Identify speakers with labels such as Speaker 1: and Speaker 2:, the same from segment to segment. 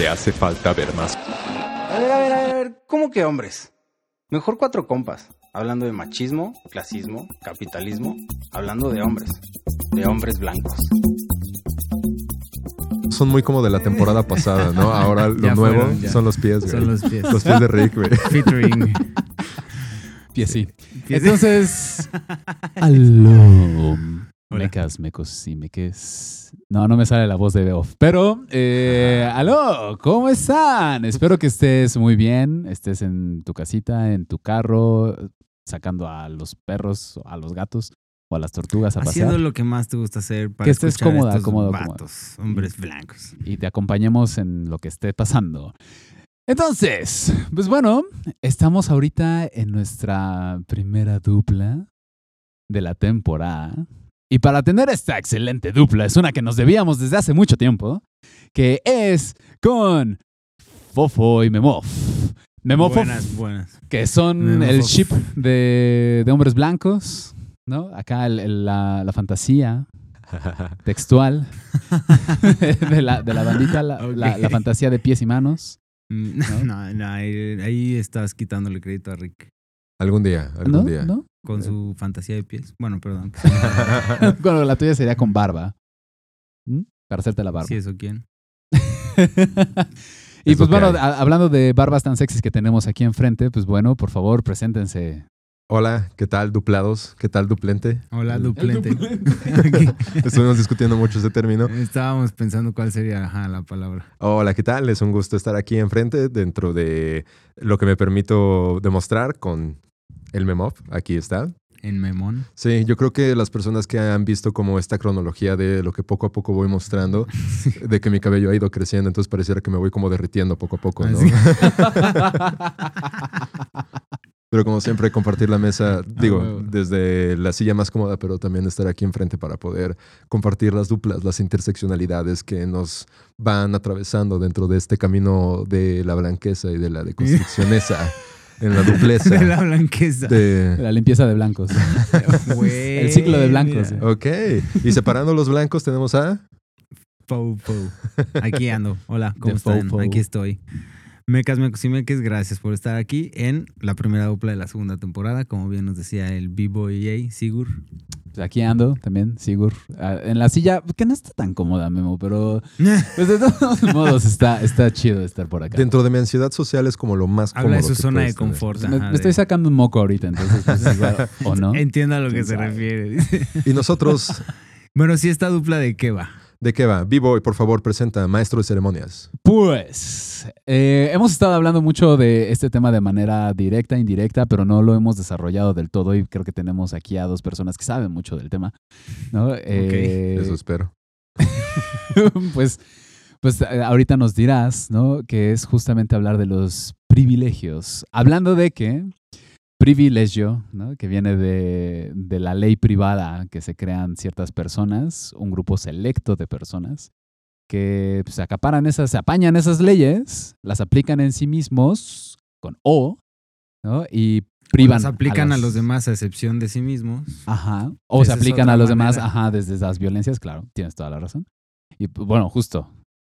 Speaker 1: Te hace falta ver más.
Speaker 2: A ver, a ver, a ver, ¿cómo que hombres? Mejor cuatro compas, hablando de machismo, clasismo, capitalismo, hablando de hombres, de hombres blancos.
Speaker 3: Son muy como de la temporada pasada, ¿no? Ahora lo
Speaker 4: Ya
Speaker 3: nuevo
Speaker 4: fueron,
Speaker 3: son los pies, güey.
Speaker 4: Son los pies.
Speaker 3: Los pies de Rick, güey.
Speaker 4: Featuring.
Speaker 5: Pies sí. Entonces. Aló. Mecas, mecos y meques. No, no me sale la voz de Beof. Pero, eh, aló, ¿cómo están? Espero que estés muy bien. Estés en tu casita, en tu carro, sacando a los perros, a los gatos o a las tortugas a
Speaker 4: Haciendo
Speaker 5: pasear.
Speaker 4: lo que más te gusta hacer para
Speaker 5: Que estés cómoda,
Speaker 4: estos
Speaker 5: cómodo, cómodo.
Speaker 4: vatos, hombres blancos.
Speaker 5: y te acompañemos en lo que esté pasando. Entonces, pues bueno, estamos ahorita en nuestra primera dupla de la temporada. Y para tener esta excelente dupla, es una que nos debíamos desde hace mucho tiempo, que es con Fofo y Memof. Memof,
Speaker 4: Buenas, buenas.
Speaker 5: que son
Speaker 4: Memofof.
Speaker 5: el ship de, de hombres blancos, ¿no? Acá el- el- la, la fantasía textual de, la, de la bandita, la, la- la
Speaker 4: Ok.
Speaker 5: fantasía de pies y manos.
Speaker 4: Mm, No, no, ahí, ahí estás quitándole crédito a Rick
Speaker 3: Algún día, algún
Speaker 5: ¿No?
Speaker 3: día.
Speaker 5: ¿No?
Speaker 4: Con su fantasía de pies. Bueno, perdón.
Speaker 5: bueno, la tuya sería con barba. ¿Mm? Para hacerte la barba.
Speaker 4: Sí, eso quién.
Speaker 5: y
Speaker 3: Es
Speaker 5: pues
Speaker 3: lo que
Speaker 5: bueno, hablando de barbas tan sexys que tenemos aquí enfrente, pues bueno, por favor, preséntense.
Speaker 3: Hola, ¿qué tal, duplados? ¿Qué tal, duplente?
Speaker 4: Hola, duplente.
Speaker 3: Estuvimos discutiendo mucho ese término.
Speaker 4: Estábamos pensando cuál sería ajá, la palabra.
Speaker 3: Hola, ¿qué tal? Es un gusto estar aquí enfrente dentro de lo que me permito demostrar con el Memov. Aquí está.
Speaker 4: En Memón.
Speaker 3: Sí, yo creo que las personas que han visto como esta cronología de lo que poco a poco voy mostrando, de que mi cabello ha ido creciendo, entonces pareciera que me voy como derritiendo poco a poco, ¿no? Pero como siempre, compartir la mesa, digo,
Speaker 4: huevo.
Speaker 3: desde la silla más cómoda, pero también estar aquí enfrente para poder compartir las duplas, las interseccionalidades que nos van atravesando dentro de este camino de la blanqueza y de la deconstruccionesa en la dupleza.
Speaker 4: De la blanqueza.
Speaker 3: de-
Speaker 5: La limpieza de blancos. El ciclo de blancos.
Speaker 4: mira.
Speaker 3: Ok, y separando los blancos tenemos a...
Speaker 4: Pou, pou. Aquí ando. Hola, ¿cómo
Speaker 5: De
Speaker 4: están?
Speaker 5: pou.
Speaker 4: Aquí estoy. Mecas, mecos y meques, gracias por estar aquí en la primera dupla de la segunda temporada. Como bien nos decía el B-Boy EA, Sigur.
Speaker 5: Pues aquí ando también, Sigur. ah, En la silla, que no está tan cómoda, Memo, pero pues de todos modos está, está chido estar por acá.
Speaker 3: Dentro de mi ansiedad social es como lo más
Speaker 4: Habla de
Speaker 3: cómodo
Speaker 4: su
Speaker 3: que
Speaker 4: zona de confort.
Speaker 5: me,
Speaker 4: ajá,
Speaker 5: me
Speaker 4: de-
Speaker 5: estoy sacando un moco ahorita, entonces pues, igual, o no.
Speaker 4: Entiendo a lo que
Speaker 5: ¿Quién
Speaker 4: se
Speaker 5: sabe?
Speaker 4: refiere.
Speaker 3: Y nosotros,
Speaker 4: bueno, sí, esta dupla de qué va.
Speaker 3: ¿De qué va? B-Boy, por favor, presenta maestro de ceremonias.
Speaker 5: Pues eh, hemos estado hablando mucho de este tema de manera directa, indirecta, pero no lo hemos desarrollado del todo y creo que tenemos aquí a dos personas que saben mucho del tema. ¿no? Eh,
Speaker 3: Eso espero.
Speaker 5: pues, pues eh, ahorita nos dirás, ¿no? Que es justamente hablar de los privilegios. Hablando de que privilegio, ¿no? Que viene de, de la ley privada que se crean ciertas personas, un grupo selecto de personas que pues, acaparan esas, se apañan esas leyes, las aplican en sí mismos con O, ¿no? Y privan.
Speaker 4: Las aplican a
Speaker 5: las-
Speaker 4: los demás a excepción de sí mismos.
Speaker 5: Ajá. O se
Speaker 4: Esa
Speaker 5: aplican a los demás,
Speaker 4: manera.
Speaker 5: ajá, desde las violencias, claro, tienes toda la razón. Y pues, bueno, justo,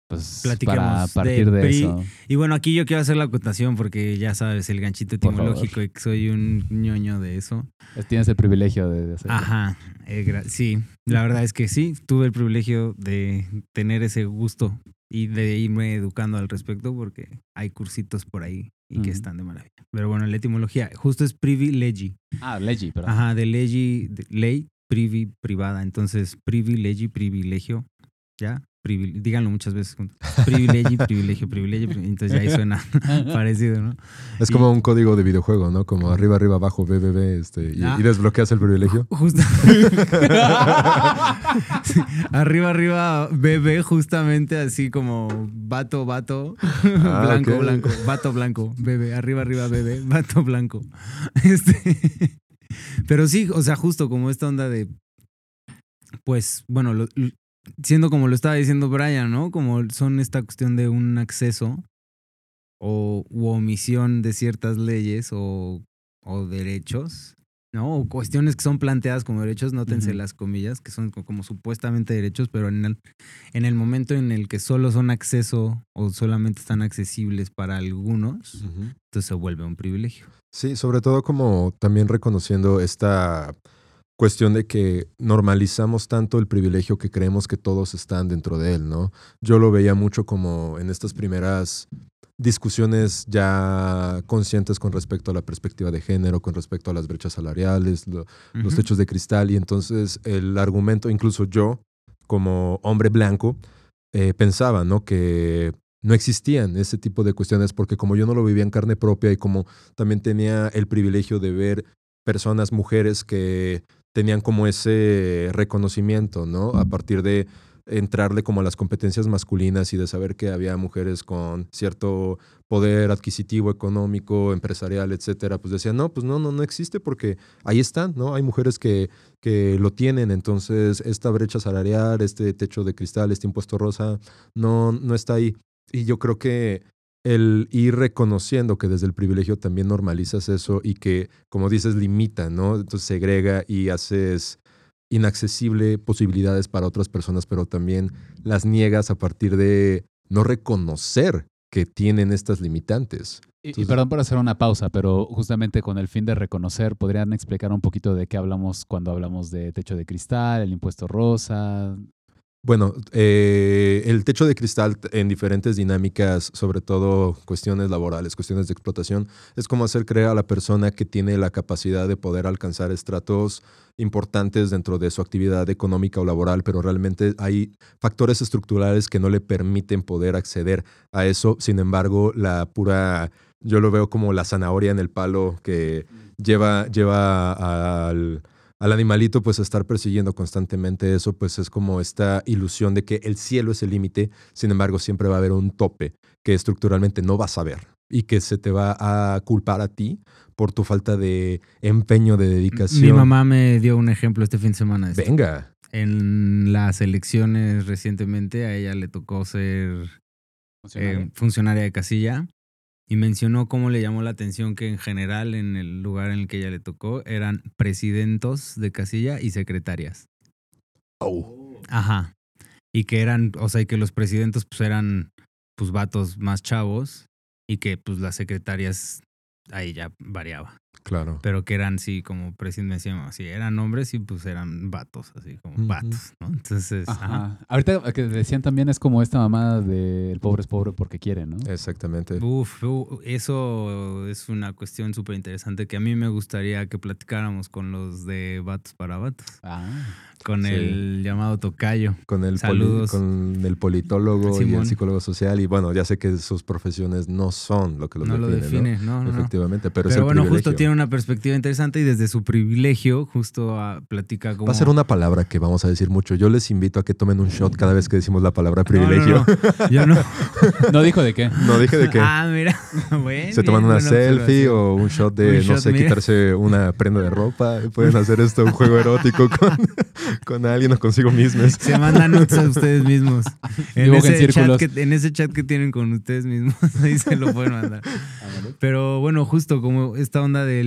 Speaker 5: pues
Speaker 4: Platiquemos
Speaker 5: para partir de, eso.
Speaker 4: Y bueno, aquí yo quiero hacer la acotación porque ya sabes, el ganchito etimológico y que soy un ñoño de eso.
Speaker 5: Tienes el privilegio de, de hacer.
Speaker 4: Ajá, eh, sí, la verdad es que sí, tuve el privilegio de tener ese gusto y de irme educando al respecto porque hay cursitos por ahí y que están de maravilla. Pero bueno, la etimología, justo es privilegi.
Speaker 5: Ah, legi, perdón.
Speaker 4: Ajá, de legi, de ley, privi, privada. Entonces, privilegi, privilegio, ¿ya? Díganlo muchas veces juntos. Privilegio, privilegio, privilegio, privilegio. Entonces ya ahí suena parecido, ¿no?
Speaker 3: Es
Speaker 4: Y-
Speaker 3: como un código de videojuego, ¿no? Como arriba, arriba, abajo, B, B, B, este, y,
Speaker 4: Ah.
Speaker 3: y desbloqueas el privilegio.
Speaker 4: Justo. Sí, arriba, arriba, bebé, justamente así como vato, vato,
Speaker 3: Ah,
Speaker 4: blanco, blanco, vato blanco, bebé, arriba, arriba, bebé, vato blanco. Este, pero sí, o sea, justo como esta onda de, pues, bueno, lo- siendo como lo estaba diciendo Brian, ¿no? Como son esta cuestión de un acceso o u omisión de ciertas leyes o, o derechos, ¿no? O cuestiones que son planteadas como derechos, nótense
Speaker 5: Ujú.
Speaker 4: las comillas, que son co- como supuestamente derechos, pero en el, en el momento en el que solo son acceso o solamente están accesibles para algunos, entonces se vuelve un privilegio.
Speaker 3: Sí, sobre todo como también reconociendo esta cuestión de que normalizamos tanto el privilegio que creemos que todos están dentro de él, ¿no? Yo lo veía mucho como en estas primeras discusiones ya conscientes con respecto a la perspectiva de género, con respecto a las brechas salariales, lo- los techos de cristal, y entonces el argumento, incluso yo, como hombre blanco, eh, pensaba, ¿no? Que no existían ese tipo de cuestiones porque como yo no lo vivía en carne propia y como también tenía el privilegio de ver personas, mujeres que tenían como ese reconocimiento, ¿no? A partir de entrarle como a las competencias masculinas y de saber que había mujeres con cierto poder adquisitivo, económico, empresarial, etcétera, pues decían, no, pues no, no, no existe porque ahí están, ¿no? Hay mujeres que, que lo tienen, entonces esta brecha salarial, este techo de cristal, este impuesto rosa, no, no está ahí. Y yo creo que el ir reconociendo que desde el privilegio también normalizas eso y que, como dices, limita, ¿no? Entonces segrega y haces inaccesible posibilidades para otras personas, pero también las niegas a partir de no reconocer que tienen estas limitantes.
Speaker 5: Y, perdón por hacer una pausa, pero justamente con el fin de reconocer, ¿podrían explicar un poquito de qué hablamos cuando hablamos de techo de cristal, el impuesto rosa?
Speaker 3: Bueno, eh, el techo de cristal en diferentes dinámicas, sobre todo cuestiones laborales, cuestiones de explotación, es como hacer creer a la persona que tiene la capacidad de poder alcanzar estratos importantes dentro de su actividad económica o laboral, pero realmente hay factores estructurales que no le permiten poder acceder a eso. Sin embargo, la pura, yo lo veo como la zanahoria en el palo que lleva, lleva al, al animalito pues estar persiguiendo constantemente eso, pues es como esta ilusión de que el cielo es el límite, sin embargo siempre va a haber un tope que estructuralmente no vas a ver y que se te va a culpar a ti por tu falta de empeño, de dedicación.
Speaker 4: Mi mamá me dio un ejemplo este fin de semana. de.
Speaker 3: Venga.
Speaker 4: En las elecciones recientemente a ella le tocó ser eh, funcionaria de casilla y mencionó cómo le llamó la atención que en general en el lugar en el que ella le tocó eran presidentos de casilla y secretarias. Ajá. Y que eran, o sea, y que los presidentes pues eran pues vatos más chavos y que pues las secretarias ahí ya variaba.
Speaker 3: Claro.
Speaker 4: Pero que eran sí como presidentes decíamos así, eran hombres y pues eran vatos, así como
Speaker 3: Ujú.
Speaker 4: vatos, ¿no? Entonces, ajá.
Speaker 5: Ajá. Ahorita que decían también es como esta mamada de el pobre es pobre porque quiere, ¿no?
Speaker 3: Exactamente.
Speaker 4: Uf, eso es una cuestión súper interesante que a mí me gustaría que platicáramos con los de Vatos para Vatos,
Speaker 5: Ah.
Speaker 4: con
Speaker 3: Sí.
Speaker 4: el llamado Tocayo.
Speaker 3: Con el, poli-
Speaker 4: Saludos.
Speaker 3: con el politólogo y el psicólogo social. Y bueno, ya sé que sus profesiones no son lo que los
Speaker 4: no lo
Speaker 3: define,
Speaker 4: no,
Speaker 3: ¿no? Efectivamente, pero, es
Speaker 4: Pero
Speaker 3: el
Speaker 4: bueno,
Speaker 3: privilegio.
Speaker 4: justo tiene una perspectiva interesante y desde su privilegio justo ah, platica como...
Speaker 3: Va a ser una palabra que vamos a decir mucho. Yo les invito a que tomen un shot cada vez que decimos la palabra
Speaker 4: No, no,
Speaker 3: privilegio.
Speaker 4: no, Yo no.
Speaker 5: No dijo de qué.
Speaker 3: No, dije de que
Speaker 4: Ah, mira. Bueno,
Speaker 3: se toman una selfie o un shot de,
Speaker 4: Un
Speaker 3: no
Speaker 4: shot,
Speaker 3: sé,
Speaker 4: mira.
Speaker 3: quitarse una prenda de ropa. Pueden hacer esto, un juego erótico con, con alguien o consigo mismos.
Speaker 4: Se mandan notes a ustedes mismos. En ese, chat
Speaker 5: círculos.
Speaker 4: que, en ese chat que tienen con ustedes mismos, ahí se lo pueden mandar. Pero bueno, justo como esta onda del...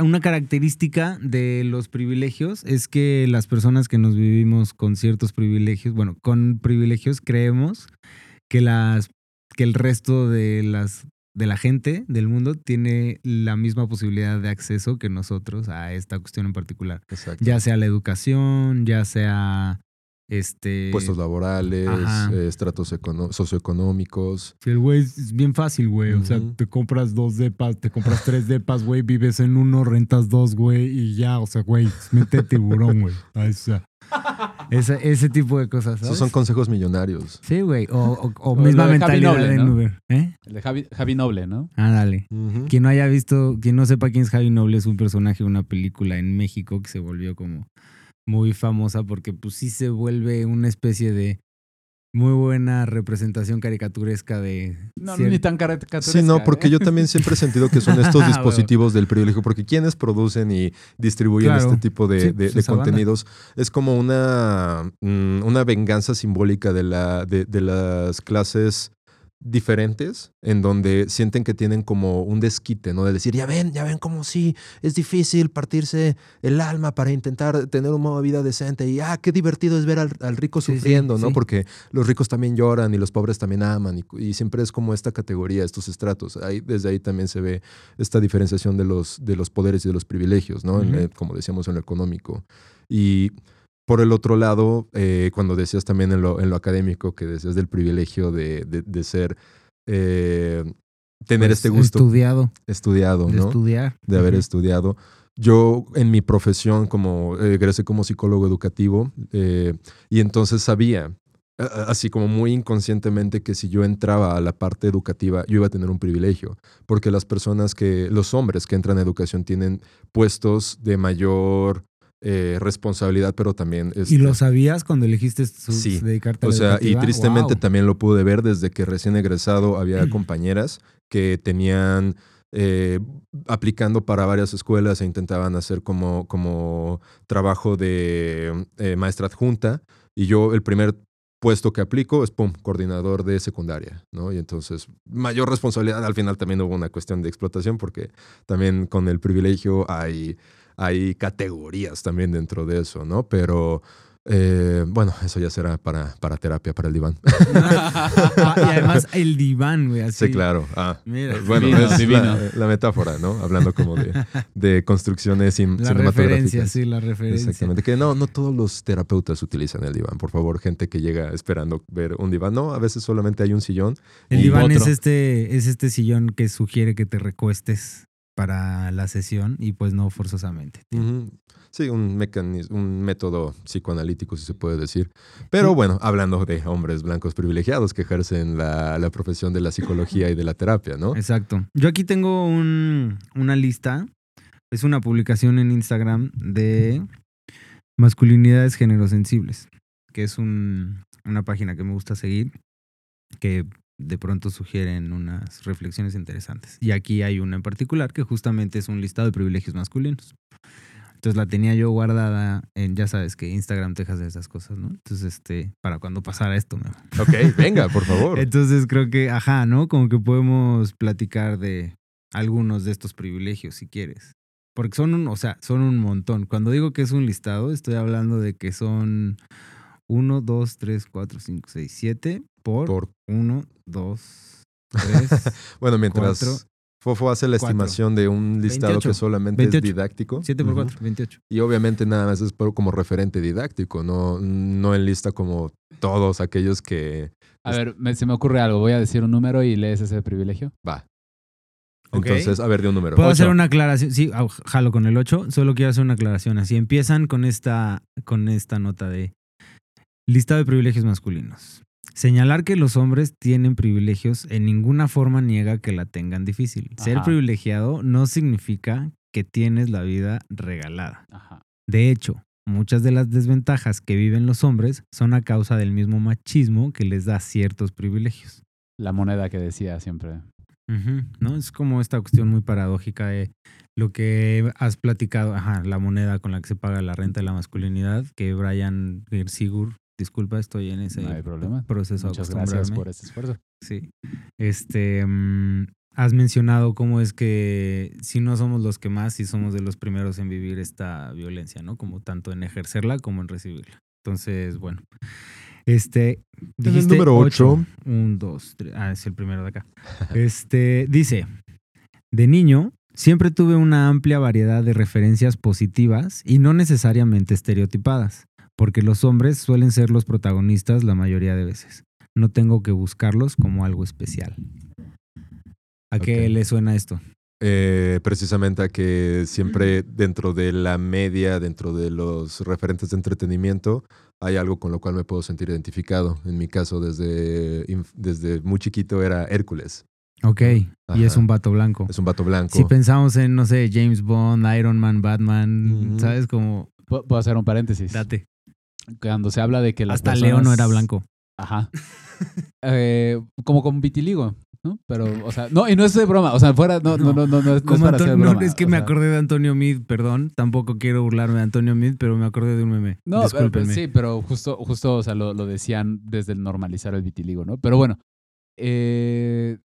Speaker 4: Una característica de los privilegios es que las personas que nos vivimos con ciertos privilegios, bueno, con privilegios creemos que las que el resto de las de la gente del mundo tiene la misma posibilidad de acceso que nosotros a esta cuestión en particular
Speaker 3: Exacto.
Speaker 4: ya sea la educación, ya sea este...
Speaker 3: Puestos laborales, eh, estratos socioeconómicos.
Speaker 4: Sí, el güey es bien fácil, güey. O sea, te compras dos depas, te compras tres depas, güey, vives en uno, rentas dos, güey, y ya, o sea, güey, mete tiburón, güey. Ah, o sea, esa- ese tipo de cosas, ¿sabes?
Speaker 3: Esos son consejos millonarios.
Speaker 4: Sí, güey. O, o, o
Speaker 5: O
Speaker 4: misma
Speaker 5: de Javi
Speaker 4: mentalidad
Speaker 5: Noble,
Speaker 4: en
Speaker 5: ¿no?
Speaker 4: Uber. ¿Eh?
Speaker 5: El de Javi, Javi Noble, ¿no?
Speaker 4: Ah, dale. Quien no haya visto, quien no sepa quién es Javi Noble, es un personaje de una película en México que se volvió como muy famosa porque pues sí se vuelve una especie de muy buena representación caricaturesca de...
Speaker 5: No,
Speaker 4: cier-
Speaker 5: ni tan caricaturesca.
Speaker 3: Sí, no, porque
Speaker 5: ¿eh?
Speaker 3: yo también siempre he sentido que son estos
Speaker 4: Ah,
Speaker 3: dispositivos del privilegio, porque quienes producen y distribuyen
Speaker 4: Claro.
Speaker 3: este tipo de,
Speaker 4: Sí,
Speaker 3: de-
Speaker 4: pues
Speaker 3: de
Speaker 4: esa banda.
Speaker 3: contenidos es como una, mm, una venganza simbólica de, la, de, de las clases diferentes, en donde sienten que tienen como un desquite, ¿no? De decir, ya ven, ya ven cómo sí, es difícil partirse el alma para intentar tener un modo de vida decente y, ah, qué divertido es ver al, al rico
Speaker 4: Sí, sí,
Speaker 3: sufriendo, ¿no?
Speaker 4: sí.
Speaker 3: Porque los ricos también lloran y los pobres también aman y, y siempre es como esta categoría, estos estratos. Ahí, desde ahí también se ve esta diferenciación de los, de los poderes y de los privilegios, ¿no? En, como decíamos en lo económico. Y por el otro lado, eh, cuando decías también en lo, en lo académico, que decías del privilegio de, de- de ser, eh, tener
Speaker 4: pues,
Speaker 3: este gusto
Speaker 4: Estudiado.
Speaker 3: estudiado,
Speaker 4: De
Speaker 3: ¿no?
Speaker 4: estudiar.
Speaker 3: de haber estudiado. Yo en mi profesión como eh, egresé como psicólogo educativo eh, y entonces sabía, así como muy inconscientemente, que si yo entraba a la parte educativa yo iba a tener un privilegio, porque las personas que, los hombres que entran a educación tienen puestos de mayor eh, responsabilidad, pero también...
Speaker 4: ¿Y
Speaker 3: este,
Speaker 4: lo sabías cuando elegiste su-
Speaker 3: Sí.
Speaker 4: dedicarte a
Speaker 3: o
Speaker 4: la
Speaker 3: sea, y
Speaker 4: educativa?
Speaker 3: tristemente
Speaker 4: Wow.
Speaker 3: también lo pude ver desde que recién egresado había compañeras que tenían eh, aplicando para varias escuelas e intentaban hacer como, como trabajo de eh, maestra adjunta y yo el primer puesto que aplico es, pum, coordinador de secundaria, ¿no? Y entonces, mayor responsabilidad, al final también hubo una cuestión de explotación porque también con el privilegio hay, hay categorías también dentro de eso, ¿no? Pero... eh, bueno, eso ya será para, para terapia, para el diván.
Speaker 4: Ah, y además el diván, güey, así.
Speaker 3: Sí, claro. Ah,
Speaker 4: Mira.
Speaker 3: bueno,
Speaker 5: Divino,
Speaker 3: es
Speaker 5: divino.
Speaker 3: La, la metáfora, ¿no? Hablando como de, de construcciones cin-
Speaker 4: La
Speaker 3: cinematográficas.
Speaker 4: referencia, sí, la referencia.
Speaker 3: Exactamente. Que no, no todos los terapeutas utilizan el diván. Por favor, gente que llega esperando ver un diván. No, a veces solamente hay un sillón.
Speaker 4: El
Speaker 5: Y
Speaker 4: diván es este, es este sillón que sugiere que te recuestes para la sesión y pues no forzosamente.
Speaker 3: Sí, un mecanismo, un método psicoanalítico, si se puede decir. Pero bueno, hablando de hombres blancos privilegiados que ejercen la, la profesión de la psicología y de la terapia, ¿no?
Speaker 4: Exacto. Yo aquí tengo un- una lista. Es una publicación en Instagram de masculinidades generosensibles, que es un- una página que me gusta seguir, que de pronto sugieren unas reflexiones interesantes. Y aquí hay una en particular que justamente es un listado de privilegios masculinos. Entonces la tenía yo guardada en, ya sabes que Instagram te hace esas cosas, ¿no? Entonces, este, para cuando pasara esto, me
Speaker 3: Ok, venga, por favor.
Speaker 4: entonces creo que, ajá, ¿no? Como que podemos platicar de algunos de estos privilegios si quieres. Porque son un, o sea, son un montón. Cuando digo que es un listado, estoy hablando de que son 1, 2, 3, 4, 5, 6, 7 por
Speaker 3: Por
Speaker 4: 1, 2, 3,
Speaker 3: Bueno, mientras
Speaker 4: Cuatro.
Speaker 3: Fofo hace la
Speaker 4: Cuatro.
Speaker 3: estimación de un listado
Speaker 4: 28.
Speaker 3: que solamente
Speaker 4: 28.
Speaker 3: es didáctico.
Speaker 4: 7 por
Speaker 3: Ujú.
Speaker 4: 4, 28.
Speaker 3: Y obviamente nada más es por- como referente didáctico, no, no en lista como todos aquellos que
Speaker 5: A ver, me- se me ocurre algo. Voy a decir un número y lees ese privilegio.
Speaker 3: va. Entonces, a ver, de un número.
Speaker 4: Puedo hacer una aclaración. Sí, jalo con el 8. Solo quiero hacer una aclaración. Así empiezan con esta, con esta nota de lista de privilegios masculinos. Señalar que los hombres tienen privilegios en ninguna forma niega que la tengan difícil. Ser privilegiado no significa que tienes la vida regalada.
Speaker 5: Ajá.
Speaker 4: De hecho, muchas de las desventajas que viven los hombres son a causa del mismo machismo que les da ciertos privilegios.
Speaker 5: La moneda que decía siempre.
Speaker 4: ¿No? Es como esta cuestión muy paradójica de lo que has platicado, ajá, la moneda con la que se paga la renta de la masculinidad, que Brian Sigur, disculpa, estoy en ese
Speaker 5: No hay problema.
Speaker 4: proceso
Speaker 5: Muchas gracias por este esfuerzo.
Speaker 4: Sí. Este, mm, has mencionado cómo es que si no somos los que más, sí somos de los primeros en vivir esta violencia, ¿no? Como tanto en ejercerla como en recibirla. Entonces, bueno. Este.
Speaker 3: En el
Speaker 4: dijiste
Speaker 3: número ocho.
Speaker 4: Un, dos, tres. Ah, es el primero de acá. Este, dice: De niño, siempre tuve una amplia variedad de referencias positivas y no necesariamente estereotipadas. Porque los hombres suelen ser los protagonistas la mayoría de veces. No tengo que buscarlos como algo especial. ¿A qué le suena esto?
Speaker 3: Eh, precisamente a que siempre dentro de la media, dentro de los referentes de entretenimiento, hay algo con lo cual me puedo sentir identificado. En mi caso, desde, desde muy chiquito era Hércules.
Speaker 4: Ok, y es un vato blanco.
Speaker 3: Es un vato blanco.
Speaker 4: Si pensamos en, no sé, James Bond, Iron Man, Batman. ¿sabes? Como,
Speaker 5: Pu- Puedo hacer un paréntesis.
Speaker 4: date.
Speaker 5: Cuando se habla de que las
Speaker 4: Hasta
Speaker 5: personas...
Speaker 4: Leo no era blanco.
Speaker 5: Ajá. Eh, como con vitiligo, ¿no? Pero, o sea, no, y no es de broma. O sea, fuera, no, no, no, no, no, es- no es hacer
Speaker 4: no, es que
Speaker 5: o
Speaker 4: me
Speaker 5: sea,
Speaker 4: acordé de Antonio Mid, perdón. Tampoco quiero burlarme de Antonio Mid, pero me acordé de un meme.
Speaker 5: No, pero- sí, pero justo, justo, o sea, lo, lo decían desde el normalizar el vitiligo, ¿no? Pero bueno, eh,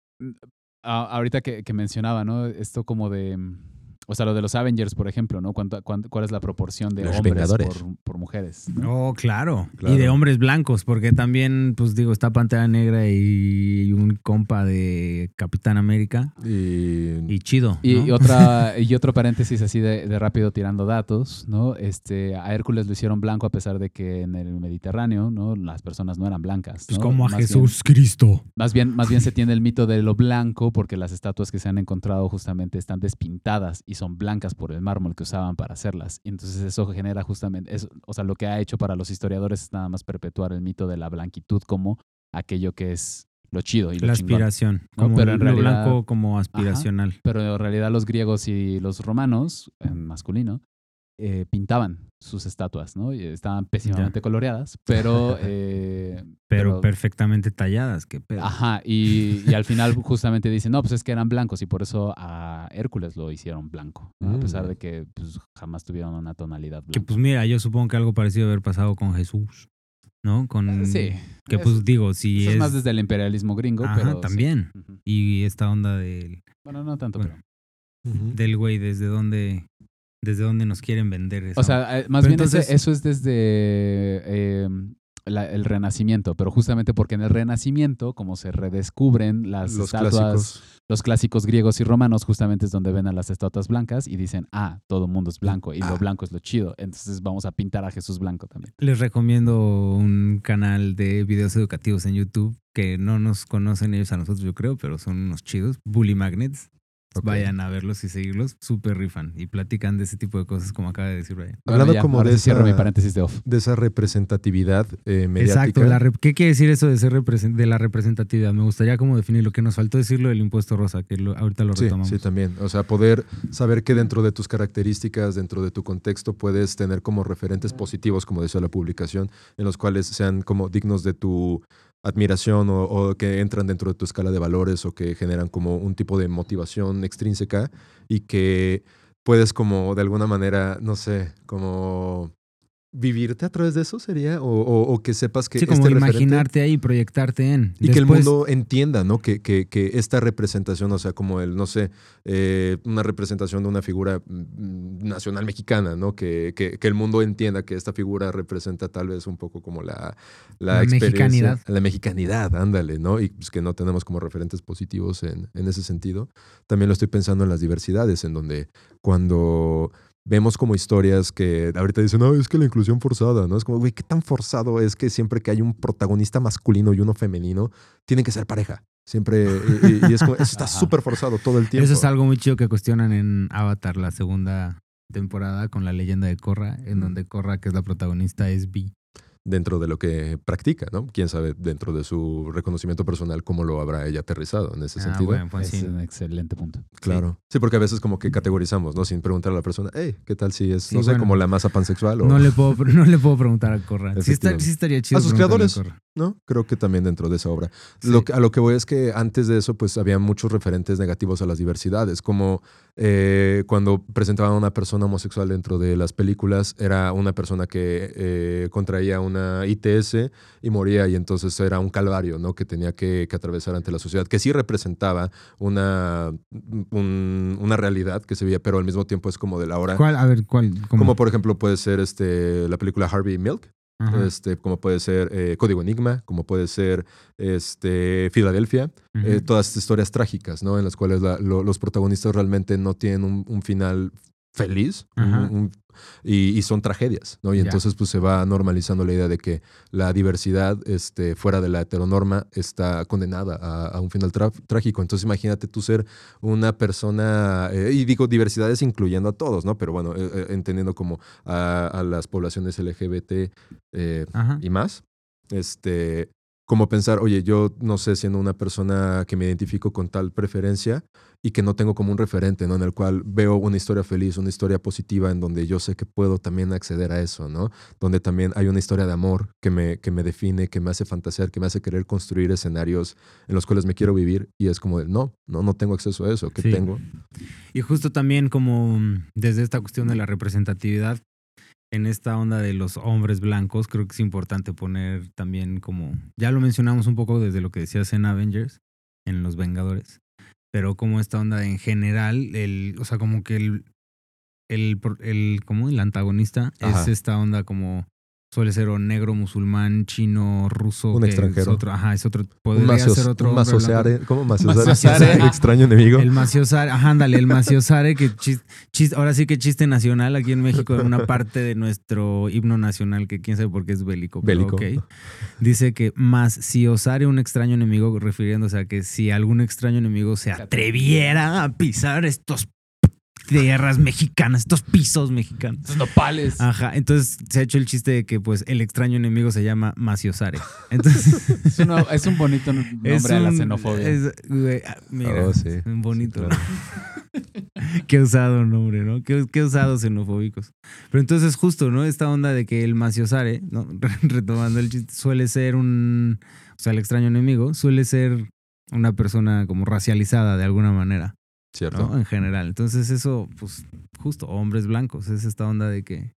Speaker 5: a- ahorita que, que mencionaba, ¿no? Esto como de, o sea, lo de los Avengers, por ejemplo, ¿no? ¿Cuánto, cuánto- cuál es la proporción de
Speaker 3: Los
Speaker 5: hombres
Speaker 3: Vengadores.
Speaker 5: por, por mujeres? ¿no?
Speaker 4: Oh, claro.
Speaker 3: Claro.
Speaker 4: Y de hombres blancos, porque también, pues digo, está Pantera Negra y un compa de Capitán América.
Speaker 3: Y,
Speaker 4: Y chido.
Speaker 5: Y,
Speaker 4: ¿no?
Speaker 5: y otra, y otro paréntesis así de, de rápido tirando datos, ¿no? Este, a Hércules lo hicieron blanco a pesar de que en el Mediterráneo, ¿no? Las personas no eran blancas.
Speaker 4: Pues como a
Speaker 5: Más bien-
Speaker 4: Jesús Cristo.
Speaker 5: Más bien, más bien se tiene el mito de lo blanco porque las estatuas que se han encontrado justamente están despintadas y son blancas por el mármol que usaban para hacerlas. Y entonces eso genera justamente, eso, o sea, lo que ha hecho para los historiadores es nada más perpetuar el mito de la blanquitud como aquello que es lo chido y lo
Speaker 4: La
Speaker 5: chingón.
Speaker 4: aspiración.
Speaker 5: No,
Speaker 4: como
Speaker 5: pero en
Speaker 4: lo
Speaker 5: realidad-
Speaker 4: blanco como aspiracional.
Speaker 5: Pero en realidad los griegos y los romanos, en masculino, eh, pintaban sus estatuas, ¿no? Y estaban pésimamente coloreadas, pero... eh,
Speaker 4: Pero, perfectamente talladas, qué pedo.
Speaker 5: Ajá, y, y al final justamente dicen, no, pues es que eran blancos y por eso a Hércules lo hicieron blanco, ¿no? a pesar
Speaker 3: Mm.
Speaker 5: de que pues, jamás tuvieron una tonalidad
Speaker 4: Que
Speaker 5: blanca.
Speaker 4: pues mira, yo supongo que algo parecido haber pasado con Jesús, ¿no? Con
Speaker 5: Eh, sí,
Speaker 4: Que pues digo, si
Speaker 5: eso
Speaker 4: es,
Speaker 5: es más desde el imperialismo gringo,
Speaker 4: Ajá,
Speaker 5: pero...
Speaker 4: también. Y esta onda del
Speaker 5: Bueno, no tanto,
Speaker 4: Bueno,
Speaker 5: pero...
Speaker 4: Del güey desde dónde desde dónde nos quieren vender eso.
Speaker 5: O sea, eh, más
Speaker 4: Pero
Speaker 5: bien ese- eso es desde eh, la- el Renacimiento, pero justamente porque en el Renacimiento, como se redescubren las
Speaker 3: Los
Speaker 5: estatuas,
Speaker 3: clásicos.
Speaker 5: los clásicos griegos y romanos, justamente es donde ven a las estatuas blancas y dicen, ah, todo el mundo es blanco y
Speaker 3: Ah.
Speaker 5: lo blanco es lo chido, entonces vamos a pintar a Jesús blanco también.
Speaker 4: Les recomiendo un canal de videos educativos en YouTube que no nos conocen ellos a nosotros, yo creo, pero son unos chidos. Bully Magnets.
Speaker 3: Ok.
Speaker 4: Vayan a verlos y seguirlos. Súper rifan y platican de ese tipo de cosas, como acaba de decir Brian.
Speaker 5: Bueno,
Speaker 3: Hablando
Speaker 5: ya,
Speaker 3: como de
Speaker 5: cierro mi
Speaker 3: esa,
Speaker 5: paréntesis de off.
Speaker 3: de esa representatividad eh, mediática.
Speaker 4: Exacto. la rep- ¿Qué quiere decir eso de ser de la representatividad? Me gustaría como definir lo que nos faltó decirlo del impuesto rosa, que lo- ahorita lo
Speaker 3: Sí,
Speaker 4: retomamos.
Speaker 3: sí, también. O sea, poder saber que dentro de tus características, dentro de tu contexto, puedes tener como referentes positivos, como decía la publicación, en los cuales sean como dignos de tu admiración o, o que entran dentro de tu escala de valores o que generan como un tipo de motivación extrínseca y que puedes como de alguna manera, no sé, como vivirte a través de eso sería o, o- o que sepas que
Speaker 4: Sí, como
Speaker 3: este referente-
Speaker 4: imaginarte ahí, proyectarte en.
Speaker 3: y que el mundo entienda, ¿no? Que, que, que esta representación, o sea, como el, no sé, eh, una representación de una figura mm, nacional mexicana, ¿no? Que, que, que el mundo entienda que esta figura representa tal vez un poco como la, la,
Speaker 4: La
Speaker 3: experiencia.
Speaker 4: mexicanidad.
Speaker 3: La mexicanidad, ándale, ¿no? Y pues que no tenemos como referentes positivos en, en ese sentido. También lo estoy pensando en las diversidades, en donde cuando vemos como historias que ahorita dicen, no, es que la inclusión forzada, ¿no? Es como, güey, ¿qué tan forzado es que siempre que hay un protagonista masculino y uno femenino, tienen que ser pareja? Siempre, y, y- y es como, eso está súper forzado todo el tiempo.
Speaker 4: Eso es algo muy chido que cuestionan en Avatar, la segunda temporada, con la leyenda de Korra, en
Speaker 3: Mm.
Speaker 4: donde Korra, que es la protagonista, es bi.
Speaker 3: Dentro de lo que practica, ¿no? Quién sabe dentro de su reconocimiento personal cómo lo habrá ella aterrizado en ese
Speaker 4: Ah,
Speaker 3: sentido.
Speaker 4: bueno, pues
Speaker 5: es
Speaker 4: sí.
Speaker 5: un excelente punto.
Speaker 3: Claro. Sí. porque a veces como que categorizamos, ¿no? Sin preguntar a la persona, hey, ¿qué tal si es,
Speaker 4: Sí,
Speaker 3: no sé,
Speaker 4: bueno.
Speaker 3: como la masa pansexual o...
Speaker 4: No le puedo, no le puedo preguntar a Korra. Sí, está-
Speaker 3: Efectivamente.
Speaker 4: sí estaría chido.
Speaker 3: A sus creadores. ¿no? Creo que también dentro de esa obra.
Speaker 4: Sí.
Speaker 3: Lo que- a lo que voy es que antes de eso, pues había muchos referentes negativos a las diversidades, como eh, cuando presentaban a una persona homosexual dentro de las películas, era una persona que eh, contraía una ITS y moría, y entonces era un calvario, ¿no? Que tenía que, que atravesar ante la sociedad, que sí representaba una, un- una realidad que se veía, pero al mismo tiempo es como de la hora.
Speaker 4: ¿Cuál? A ver, ¿cuál? ¿Cómo?
Speaker 3: Como por ejemplo puede ser este, la película Harvey Milk,
Speaker 4: Ajá.
Speaker 3: este, como puede ser eh, Código Enigma, como puede ser este, Filadelfia, eh, todas estas historias trágicas, ¿no? En las cuales la- lo- los protagonistas realmente no tienen un, un final feliz un- y, y son tragedias, ¿no? Y entonces pues se va normalizando la idea de que la diversidad este, fuera de la heteronorma está condenada a, a un final trágico. Entonces imagínate tú ser una persona, eh, y digo diversidades incluyendo a todos, ¿no? Pero bueno, eh, eh, entendiendo como a, a las poblaciones LGBT eh, y más, este, como pensar, oye, yo no sé, siendo una persona que me identifico con tal preferencia y que no tengo como un referente, ¿no? En el cual veo una historia feliz, una historia positiva, en donde yo sé que puedo también acceder a eso, ¿no? Donde también hay una historia de amor que me, que me define, que me hace fantasear, que me hace querer construir escenarios en los cuales me quiero vivir y es como de, no, no, no tengo acceso a eso, ¿qué
Speaker 4: Sí.
Speaker 3: tengo?
Speaker 4: Y justo también como mm, desde esta cuestión de la representatividad, en esta onda de los hombres blancos, creo que es importante poner también como, ya lo mencionamos un poco desde lo que decías en Avengers, en Los Vengadores, pero como esta onda en general, el, o sea, como que el, el, el, como el antagonista es esta onda como suele ser o negro, musulmán, chino, ruso,
Speaker 3: Un
Speaker 4: que
Speaker 3: extranjero.
Speaker 4: Es otro, ajá, es otro, podría
Speaker 3: macios-
Speaker 4: ser otro
Speaker 3: un maciosare, ¿cómo maciosare?
Speaker 4: Maciosare.
Speaker 3: Extraño enemigo.
Speaker 4: El maciosare, ajá, ándale, el maciosare, que chis- chis- ahora sí que chiste nacional aquí en México, en una parte de nuestro himno nacional, que quién sabe por qué es bélico. pero
Speaker 3: Bélico.
Speaker 4: ok. Dice que más si osare un extraño enemigo, refiriéndose a que si algún extraño enemigo se atreviera a pisar estos tierras mexicanas, estos pisos mexicanos.
Speaker 5: Esos nopales.
Speaker 4: Ajá, entonces se ha hecho el chiste de que pues el extraño enemigo se llama Maciosare. Entonces
Speaker 5: Es, una- es un bonito nombre
Speaker 4: es
Speaker 5: a la
Speaker 4: un-
Speaker 5: xenofobia.
Speaker 4: es- güey, ah, mira,
Speaker 3: Oh, sí.
Speaker 4: un bonito.
Speaker 3: Sí, claro.
Speaker 4: Qué usado nombre, ¿no? Qué, qué usados xenofóbicos. Pero entonces justo, ¿no? Esta onda de que el maciosare, ¿no? Retomando el chiste, suele ser un... O sea, el extraño enemigo suele ser una persona como racializada de alguna manera,
Speaker 3: Cierto.
Speaker 4: En general. Entonces eso, pues, justo, hombres blancos, es esta onda de que...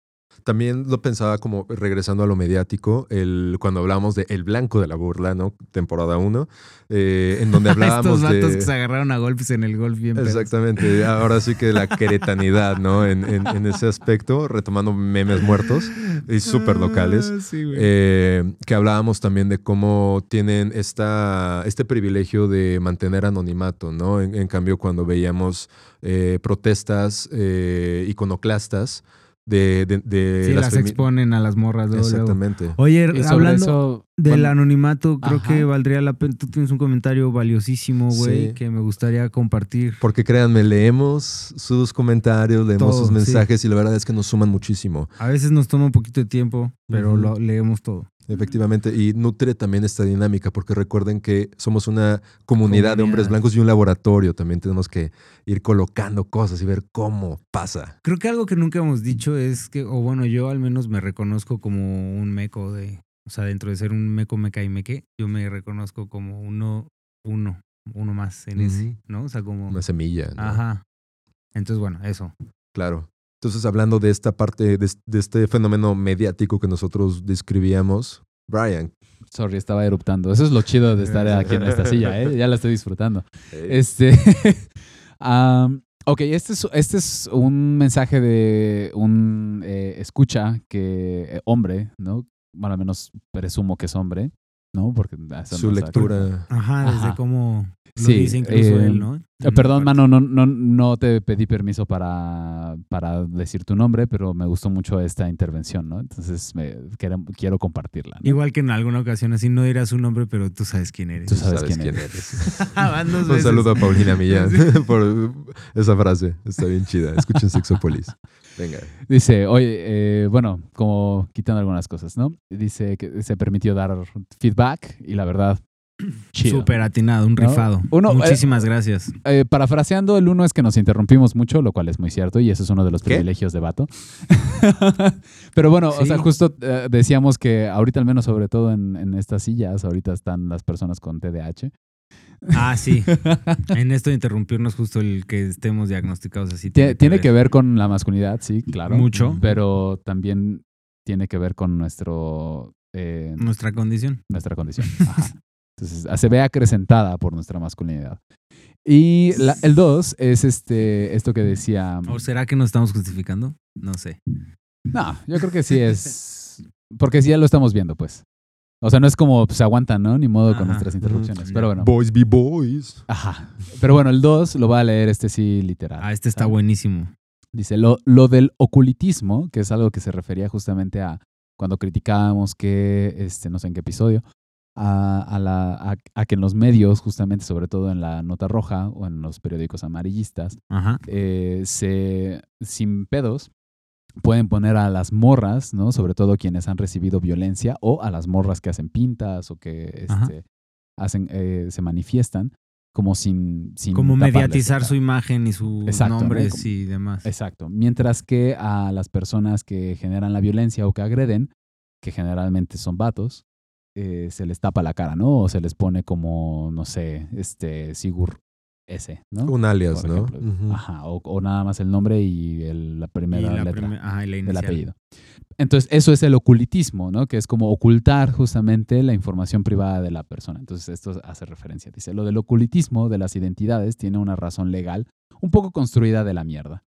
Speaker 3: También lo pensaba como regresando a lo mediático, el, cuando hablábamos de El Blanco de la Burla, ¿no? Temporada 1, en donde hablábamos
Speaker 4: Estos
Speaker 3: de...
Speaker 4: que se agarraron a golpes en el golf bien pedos.
Speaker 3: Exactamente, ahora sí que la queretanidad, ¿no? En, en- en ese aspecto, retomando memes muertos y súper locales.
Speaker 4: Ah, sí.
Speaker 3: Eh, que hablábamos también de cómo tienen esta, este privilegio de mantener anonimato, ¿no? En, en cambio, cuando veíamos eh, protestas eh, iconoclastas de, de, de
Speaker 4: sí, las, exponen a las morras luego, luego.
Speaker 3: Exactamente.
Speaker 4: Oye, hablando
Speaker 5: eso,
Speaker 4: del
Speaker 5: bueno,
Speaker 4: anonimato, creo
Speaker 5: Ajá.
Speaker 4: que valdría la pena. Tú tienes un comentario valiosísimo, güey,
Speaker 3: Sí.
Speaker 4: que me gustaría compartir.
Speaker 3: Porque créanme, leemos sus comentarios, leemos
Speaker 4: Todo,
Speaker 3: sus
Speaker 4: sí.
Speaker 3: mensajes y la verdad es que nos suman muchísimo.
Speaker 4: A veces nos toma un poquito de tiempo, pero lo leemos todo.
Speaker 3: Efectivamente, y nutre también esta dinámica, porque recuerden que somos una comunidad, de hombres blancos y un laboratorio. También tenemos que ir colocando cosas y ver cómo pasa.
Speaker 4: Creo que algo que nunca hemos dicho es que, o bueno, yo al menos me reconozco como un meco de, o sea, dentro de ser un meco, meca y meque, yo me reconozco como uno, uno, uno más en ese,
Speaker 3: Ujú.
Speaker 4: ¿no? O sea, como...
Speaker 3: Una semilla. ¿no?
Speaker 4: Ajá. Entonces, bueno, eso.
Speaker 3: Claro. Entonces, hablando de esta parte, de, de este fenómeno mediático que nosotros describíamos, Brian.
Speaker 5: Sorry, estaba eruptando. Eso es lo chido de estar aquí en esta silla, ¿eh? Ya la estoy disfrutando. Este. am, ok, este es, este es un mensaje de un eh, escucha que. eh, hombre, ¿no? Bueno, al menos presumo que es hombre, ¿no? Porque eso
Speaker 3: su
Speaker 5: no
Speaker 3: lectura.
Speaker 4: Ajá, desde
Speaker 5: Ajá.
Speaker 4: cómo lo
Speaker 5: Sí,
Speaker 4: dice incluso
Speaker 5: eh,
Speaker 4: él, ¿no?
Speaker 5: Eh,
Speaker 4: En
Speaker 5: Perdón, mano, no, no, no te pedí permiso para, para decir tu nombre, pero me gustó mucho esta intervención, ¿no? Entonces me, quiero, quiero compartirla. ¿no?
Speaker 4: Igual que en alguna ocasión, así no dirás su nombre, pero tú sabes quién eres.
Speaker 5: Tú sabes quién
Speaker 4: Van dos
Speaker 3: Un saludo a Paulina Millán por esa frase. Está bien chida. Escuchen Sexopolis. Venga.
Speaker 5: Dice, oye, eh, bueno, como quitando algunas cosas, ¿no? Dice que se permitió dar feedback y la verdad.
Speaker 4: Súper atinado, un
Speaker 5: ¿No?
Speaker 4: rifado.
Speaker 5: Uno, eh,
Speaker 4: Muchísimas gracias.
Speaker 5: Eh, parafraseando, el uno es que nos interrumpimos mucho, lo cual es muy cierto, y eso es uno de los
Speaker 3: ¿Qué?
Speaker 5: privilegios de Vato. Pero bueno, o sea, justo eh, decíamos que ahorita, al menos sobre todo en, en estas sillas, ahorita están las personas con TDAH.
Speaker 4: Ah, sí. En esto de interrumpirnos, justo el que estemos diagnosticados así.
Speaker 5: Tie- Tiene que ver con la masculinidad, sí, claro.
Speaker 4: Mucho.
Speaker 5: Pero también tiene que ver con nuestro, eh,
Speaker 4: nuestra condición.
Speaker 5: nuestra condición. Ajá. Entonces, ah, se ve acrecentada por nuestra masculinidad. Y la- el dos es este, esto que decía...
Speaker 4: ¿O será que nos estamos justificando? No sé.
Speaker 5: No, yo creo que sí es. Porque sí ya lo estamos viendo, pues. O sea, no es como se aguantan, ¿no? Ni modo con
Speaker 4: Ajá.
Speaker 5: nuestras interrupciones.
Speaker 4: Mm,
Speaker 5: Pero bueno.
Speaker 3: Boys be boys.
Speaker 5: Ajá. Pero bueno, el 2 lo va a leer este sí literal.
Speaker 4: Ah, este está
Speaker 5: ¿sabes?
Speaker 4: buenísimo.
Speaker 5: Dice, lo, lo del ocultismo, que es algo que se refería justamente a cuando criticábamos que, este, no sé en qué episodio, a, la, a, que en los medios, justamente, sobre todo en la nota roja o en los periódicos amarillistas, eh, se, sin pedos, pueden poner a las morras, ¿no? Sobre todo quienes han recibido violencia o a las morras que hacen pintas o que este, hacen, eh, se manifiestan como sin... sin
Speaker 4: como mediatizar su imagen y sus nombres y demás.
Speaker 5: Exacto. Mientras que a las personas que generan la violencia o que agreden, que generalmente son vatos, eh, se les tapa la cara, ¿no? O se les pone como, no sé, este, Sigur S, ¿no?
Speaker 3: Un alias, ¿no?
Speaker 5: Ajá, o, nada más el nombre y la primera letra del apellido. Entonces, eso es el ocultismo, ¿no? Que es como ocultar justamente la información privada de la persona. Entonces, esto hace referencia. Dice, lo del ocultismo de las identidades tiene una razón legal un poco construida de la mierda.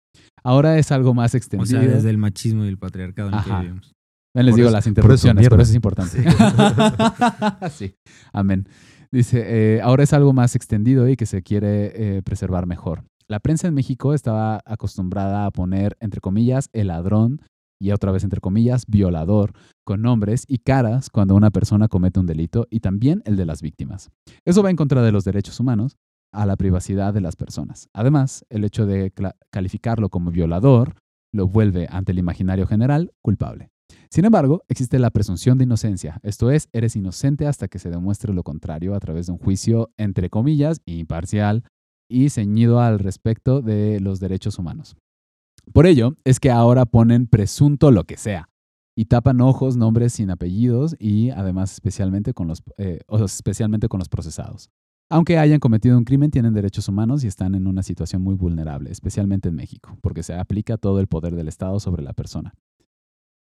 Speaker 5: Ahora es algo más extendido.
Speaker 4: O sea, desde el machismo y el patriarcado en que vivimos
Speaker 5: les digo las interrupciones, pero eso es importante. Sí. Amén. Dice, eh, ahora es algo más extendido y que se quiere eh, preservar mejor. La prensa en México estaba acostumbrada a poner, entre comillas, el ladrón y otra vez, entre comillas, violador, con nombres y caras cuando una persona comete un delito y también el de las víctimas. Eso va en contra de los derechos humanos a la privacidad de las personas. Además, el hecho de calificarlo como violador lo vuelve ante el imaginario general culpable. Sin embargo, existe la presunción de inocencia, esto es, eres inocente hasta que se demuestre lo contrario a través de un juicio, entre comillas, imparcial y ceñido al respecto de los derechos humanos. Por ello, es que ahora ponen presunto lo que sea y tapan ojos, nombres sin apellidos y además especialmente con los, eh, especialmente con los procesados. Aunque hayan cometido un crimen, tienen derechos humanos y están en una situación muy vulnerable, especialmente en México, porque se aplica todo el poder del Estado sobre la persona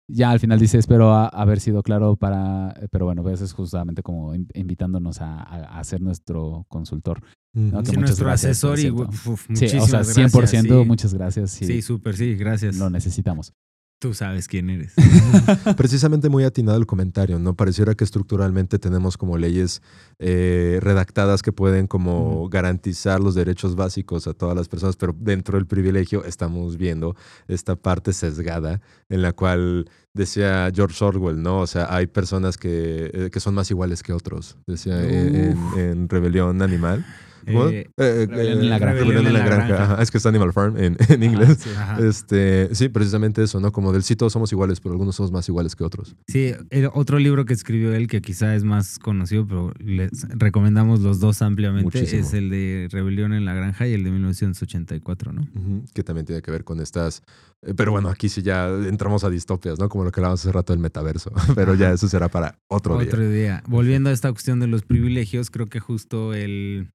Speaker 5: ya al final dice, espero haber sido claro para, pero bueno, pues es justamente como invitándonos a, a, ser nuestro consultor.
Speaker 4: nuestro asesor y uf, sí, o sea,
Speaker 5: 100% muchas gracias.
Speaker 4: Sí, súper, sí, gracias.
Speaker 5: Lo necesitamos.
Speaker 4: Tú sabes quién eres.
Speaker 3: Precisamente muy atinado el comentario, ¿no? Pareciera que estructuralmente tenemos como leyes eh, redactadas que pueden como garantizar los derechos básicos a todas las personas, pero dentro del privilegio estamos viendo esta parte sesgada en la cual decía George Orwell, ¿no? O sea, hay personas que, eh, que son más iguales que otros, decía en Rebelión Animal.
Speaker 5: Eh, eh, en la
Speaker 3: granja. es que es Animal Farm en, inglés. sí, este, sí, precisamente eso, ¿no? Como del sí todos somos iguales, pero algunos somos más iguales que otros.
Speaker 4: Sí, otro libro que escribió él que quizá es más conocido, pero les recomendamos los dos ampliamente, es el de Rebelión en la Granja y el de 1984, ¿no?
Speaker 3: Que también tiene que ver con estas... Eh, pero bueno, aquí sí ya entramos a distopias, ¿no? Como lo que hablábamos hace rato del metaverso, pero ya eso será para otro,
Speaker 4: día. Otro día. Volviendo a esta cuestión de los privilegios, creo que justo el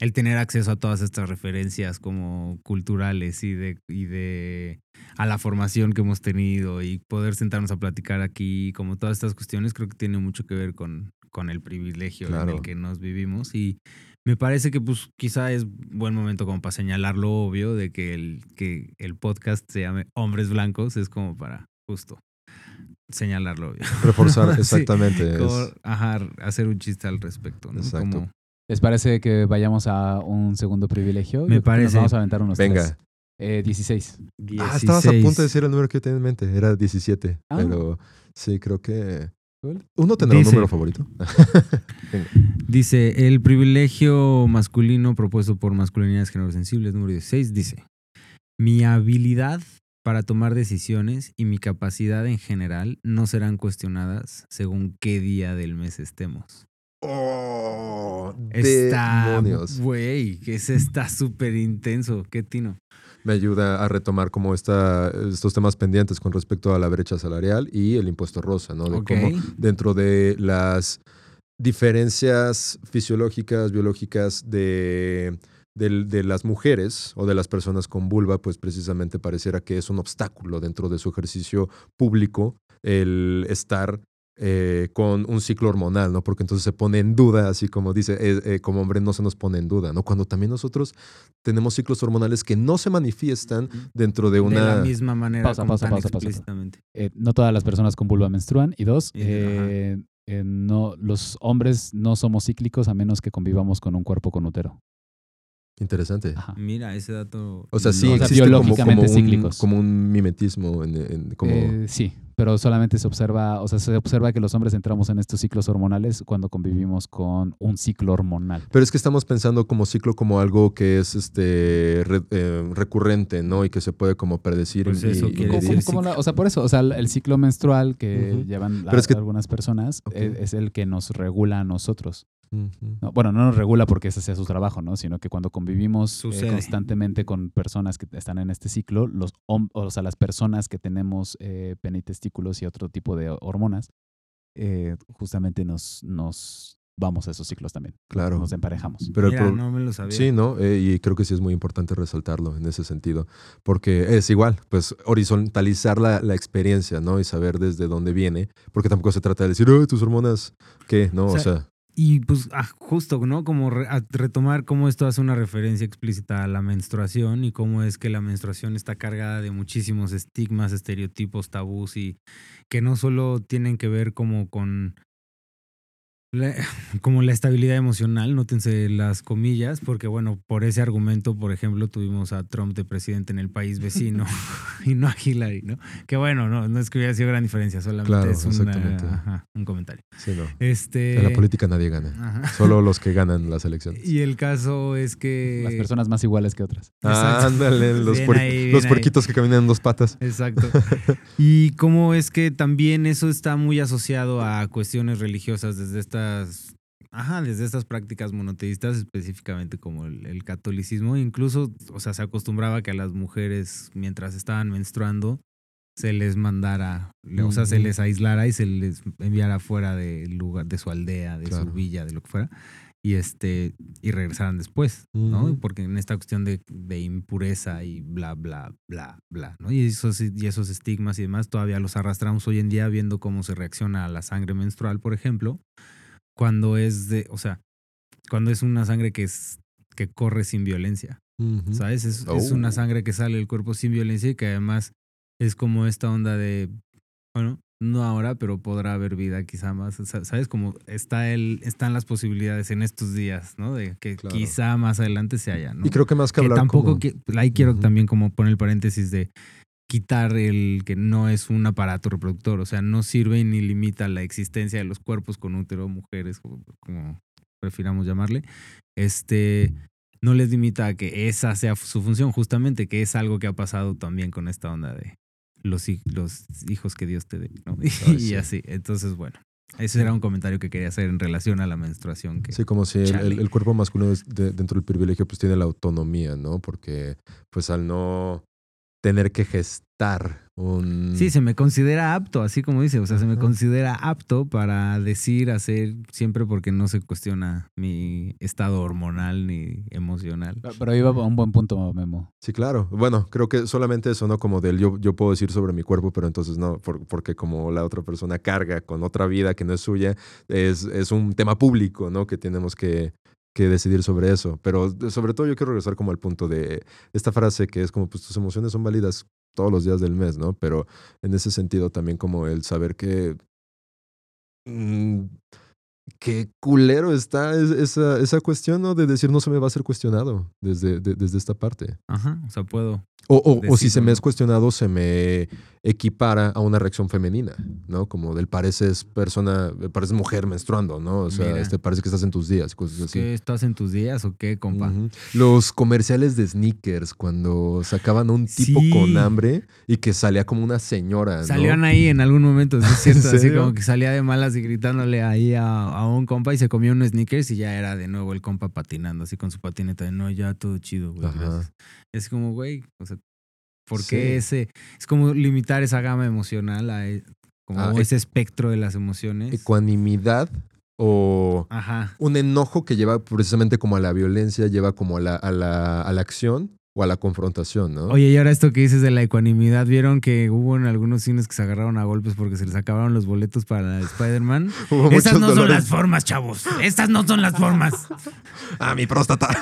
Speaker 4: el tener acceso a todas estas referencias como culturales y de, y de a la formación que hemos tenido y poder sentarnos a platicar aquí, como todas estas cuestiones, creo que tiene mucho que ver con, con el privilegio en el que nos vivimos. Y me parece que pues quizá es buen momento como para señalar lo obvio de que el, que el podcast se llame Hombres Blancos, es como para justo señalarlo.
Speaker 3: Reforzar, exactamente.
Speaker 4: ajá, hacer un chiste al respecto. ¿no? Exacto.
Speaker 5: ¿Les parece que vayamos a un segundo privilegio?
Speaker 4: Me parece.
Speaker 5: vamos a aventar unos
Speaker 3: Venga.
Speaker 5: Eh, 16.
Speaker 3: Ah, estabas a punto de decir el número que yo tenía en mente. Era 17. Ah. Pero sí, creo que... ¿Uno tendrá un número favorito?
Speaker 4: dice, el privilegio masculino propuesto por masculinidades género sensibles, número 16, dice, mi habilidad para tomar decisiones y mi capacidad en general no serán cuestionadas según qué día del mes estemos.
Speaker 3: Oh,
Speaker 4: está, güey, que ese está súper intenso. Qué tino.
Speaker 3: Me ayuda a retomar como esta, estos temas pendientes con respecto a la brecha salarial y el impuesto rosa, ¿no? De cómo dentro de las diferencias fisiológicas, biológicas de, de, las mujeres o de las personas con vulva, pues precisamente pareciera que es un obstáculo dentro de su ejercicio público el estar eh, con un ciclo hormonal, ¿no? Porque entonces se pone en duda, así como dice, eh, eh, como hombre no se nos pone en duda, ¿no? Cuando también nosotros tenemos ciclos hormonales que no se manifiestan dentro de una...
Speaker 4: De la misma manera.
Speaker 5: Pausa, pausa, pausa, no todas las personas con vulva menstruan. Y dos, no, los hombres no somos cíclicos a menos que convivamos con un cuerpo con útero.
Speaker 3: Interesante.
Speaker 5: Ajá.
Speaker 4: Mira, ese dato.
Speaker 3: O sea, sí
Speaker 5: O sea,
Speaker 3: existe como, un,
Speaker 5: cíclicos.
Speaker 3: como un mimetismo. En, en- como,
Speaker 5: Eh, sí, pero solamente se observa, o sea, se observa que los hombres entramos en estos ciclos hormonales cuando convivimos con un ciclo hormonal.
Speaker 3: Pero es que estamos pensando como ciclo como algo que es este re- eh, recurrente, ¿no? Y que se puede como predecir
Speaker 4: Pues
Speaker 3: y,
Speaker 4: eso
Speaker 3: y
Speaker 4: quiere
Speaker 5: ¿Cómo-
Speaker 3: medir.
Speaker 5: cómo- cómo la- o sea, por eso, o sea, el ciclo menstrual que llevan la-
Speaker 3: Pero es que-
Speaker 5: algunas personas es el que nos regula a nosotros. Bueno, no nos regula porque ese sea su trabajo, ¿no? Sino que cuando convivimos eh, constantemente con personas que están en este ciclo, los o sea, las personas que tenemos eh, penitestículos y otro tipo de hormonas, eh, justamente nos, nos vamos a esos ciclos también.
Speaker 3: Claro.
Speaker 5: Nos emparejamos.
Speaker 3: Pero el
Speaker 4: Mira, no me lo sabía.
Speaker 3: Sí, ¿no? Eh, y creo que sí es muy importante resaltarlo en ese sentido, porque es igual, pues horizontalizar la, la experiencia, ¿no? Y saber desde dónde viene, porque tampoco se trata de decir, "Ay, tus hormonas, ¿qué? No, o sea,
Speaker 4: Y pues ah, justo, ¿no? Como re- retomar cómo esto hace una referencia explícita a la menstruación y cómo es que la menstruación está cargada de muchísimos estigmas, estereotipos, tabús y que no solo tienen que ver como con la, como la estabilidad emocional, nótense las comillas, porque bueno, por ese argumento, por ejemplo, tuvimos a Trump de presidente en el país vecino y no a Hillary, ¿no? Que bueno, no, no es que hubiera sido gran diferencia, solamente
Speaker 3: Claro,
Speaker 4: es una-
Speaker 3: exactamente.
Speaker 4: ajá, un comentario.
Speaker 3: sí, no.
Speaker 4: Este,
Speaker 3: En la política nadie gana,
Speaker 4: Ajá.
Speaker 3: solo los que ganan las elecciones.
Speaker 4: Y el caso es que.
Speaker 5: Las personas más iguales que otras.
Speaker 4: Exacto.
Speaker 3: Ándale, los,
Speaker 4: Bien ahí,
Speaker 3: los
Speaker 4: ahí.
Speaker 3: puerquitos que caminan en dos patas.
Speaker 4: Exacto. y cómo es que también eso está muy asociado a cuestiones religiosas desde estas. Ajá, desde estas prácticas monoteístas, específicamente como el, el catolicismo. Incluso, o sea, se acostumbraba que a las mujeres, mientras estaban menstruando, se les mandara, o sea, se les aislara y se les enviara fuera del lugar, de su aldea, de
Speaker 3: Claro.
Speaker 4: su villa, de lo que fuera, y este, y regresaran después, ¿no? Porque en esta cuestión de, de impureza y bla, bla, bla, bla, ¿no? Y esos, y esos estigmas y demás todavía los arrastramos hoy en día viendo cómo se reacciona a la sangre menstrual, por ejemplo, cuando es de, o sea, cuando es una sangre que es que corre sin violencia. ¿Sabes? Es, es
Speaker 3: Oh.
Speaker 4: una sangre que sale del cuerpo sin violencia y que además es como esta onda de, bueno, no ahora, pero podrá haber vida quizá más. Sa- ¿Sabes? Como está el, están las posibilidades en estos días, ¿no? De que
Speaker 3: Claro.
Speaker 4: quizá más adelante se haya, ¿no?
Speaker 3: Y creo que más que,
Speaker 4: que
Speaker 3: hablar
Speaker 4: tampoco,
Speaker 3: como-
Speaker 4: qui- ahí quiero también como poner el paréntesis de quitar el que no es un aparato reproductor, o sea, no sirve ni limita la existencia de los cuerpos con útero, mujeres, como, prefiramos llamarle, este, no les limita a que esa sea su función, justamente, que es algo que ha pasado también con esta onda de los, hij- los hijos que Dios te dé, ¿no? Y
Speaker 3: sí.
Speaker 4: así, entonces, bueno, ese era un comentario que quería hacer en relación a la menstruación. Que,
Speaker 3: Sí, como si el,
Speaker 4: Chale.
Speaker 3: el- el cuerpo masculino de- dentro del privilegio pues tiene la autonomía, ¿no? Porque pues al no tener que gestar un...
Speaker 4: Sí, se me considera apto, así como dice, o sea, se me considera apto para decir, hacer, siempre porque no se cuestiona mi estado hormonal ni emocional.
Speaker 5: Pero- Pero iba a un buen punto, Memo.
Speaker 3: Sí, claro. Bueno, creo que solamente eso, ¿no? Como del yo, yo puedo decir sobre mi cuerpo, pero entonces no, por- porque como la otra persona carga con otra vida que no es suya, es, es un tema público, ¿no? Que tenemos que, que decidir sobre eso. Pero sobre todo yo quiero regresar como al punto de esta frase que es como, pues tus emociones son válidas todos los días del mes, ¿no? Pero en ese sentido también como el saber que... mm, Qué culero está es- esa, esa cuestión, ¿no? De decir no se me va a ser cuestionado desde, de- desde esta parte.
Speaker 4: Ajá, o sea, puedo.
Speaker 3: O, o- o si se me es cuestionado, se me equipara a una reacción femenina, ¿no? Como del pareces persona, pareces mujer menstruando, ¿no? O sea,
Speaker 4: Mira.
Speaker 3: este, parece que estás en tus días, cosas así.
Speaker 4: ¿Qué estás en tus días o qué, compa?
Speaker 3: Los comerciales de sneakers, cuando sacaban a un tipo
Speaker 4: Sí.
Speaker 3: con hambre y que salía como una señora, ¿no?
Speaker 4: Salían ahí en algún momento, sí es
Speaker 3: ¿En
Speaker 4: cierto, así como que salía de malas y gritándole ahí a, a un compa y se comía un sneakers y ya era de nuevo el compa patinando así con su patineta de no, ya todo chido, güey.
Speaker 3: Ajá.
Speaker 4: gracias". Es como, güey, o sea, ¿por
Speaker 3: Sí.
Speaker 4: qué ese? Es como limitar esa gama emocional a e- como
Speaker 3: Ah,
Speaker 4: ese espectro de las emociones.
Speaker 3: Ecuanimidad o
Speaker 4: Ajá.
Speaker 3: un enojo que lleva precisamente como a la violencia, lleva como a la, a la, a la acción o a la confrontación, ¿no?
Speaker 4: Oye, y ahora esto que dices de la ecuanimidad, ¿vieron que hubo en algunos cines que se agarraron a golpes porque se les acabaron los boletos para Spider-Man?
Speaker 3: Hubo
Speaker 4: Estas no son las formas, chavos. Estas no son las formas.
Speaker 3: ¡Ah, mi próstata!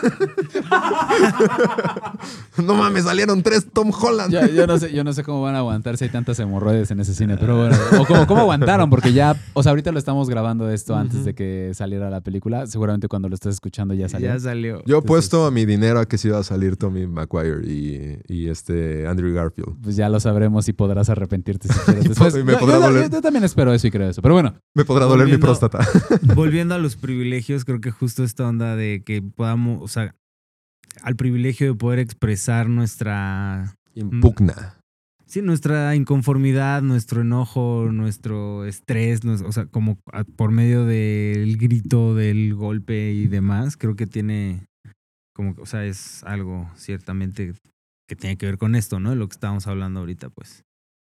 Speaker 3: no mames, salieron tres Tom Holland.
Speaker 5: Yo, yo no sé, yo no sé cómo van a aguantar si hay tantas hemorroides en ese cine, pero bueno. O cómo, cómo aguantaron, porque ya, o sea, ahorita lo estamos grabando esto antes de que saliera la película. Seguramente cuando lo estés escuchando ya salió.
Speaker 4: Ya salió.
Speaker 3: Yo he puesto a mi dinero a que se iba a salir Tommy Maguire y, y este Andrew Garfield.
Speaker 5: Pues ya lo sabremos y podrás arrepentirte si quieres. Después,
Speaker 3: Y me
Speaker 5: Yo-
Speaker 3: podrá
Speaker 5: yo,
Speaker 3: doler.
Speaker 5: yo- yo también espero eso y creo eso. Pero bueno,
Speaker 3: Me podrá doler mi próstata.
Speaker 4: Volviendo a los privilegios, creo que justo esta onda de que podamos, o sea, al privilegio de poder expresar nuestra,
Speaker 3: Impugna.
Speaker 4: sí, nuestra inconformidad, nuestro enojo, nuestro estrés, o sea, como a- por medio del grito, del golpe y demás, creo que tiene, como, o sea, es algo ciertamente que tiene que ver con esto, ¿no? Lo que estábamos hablando ahorita, pues.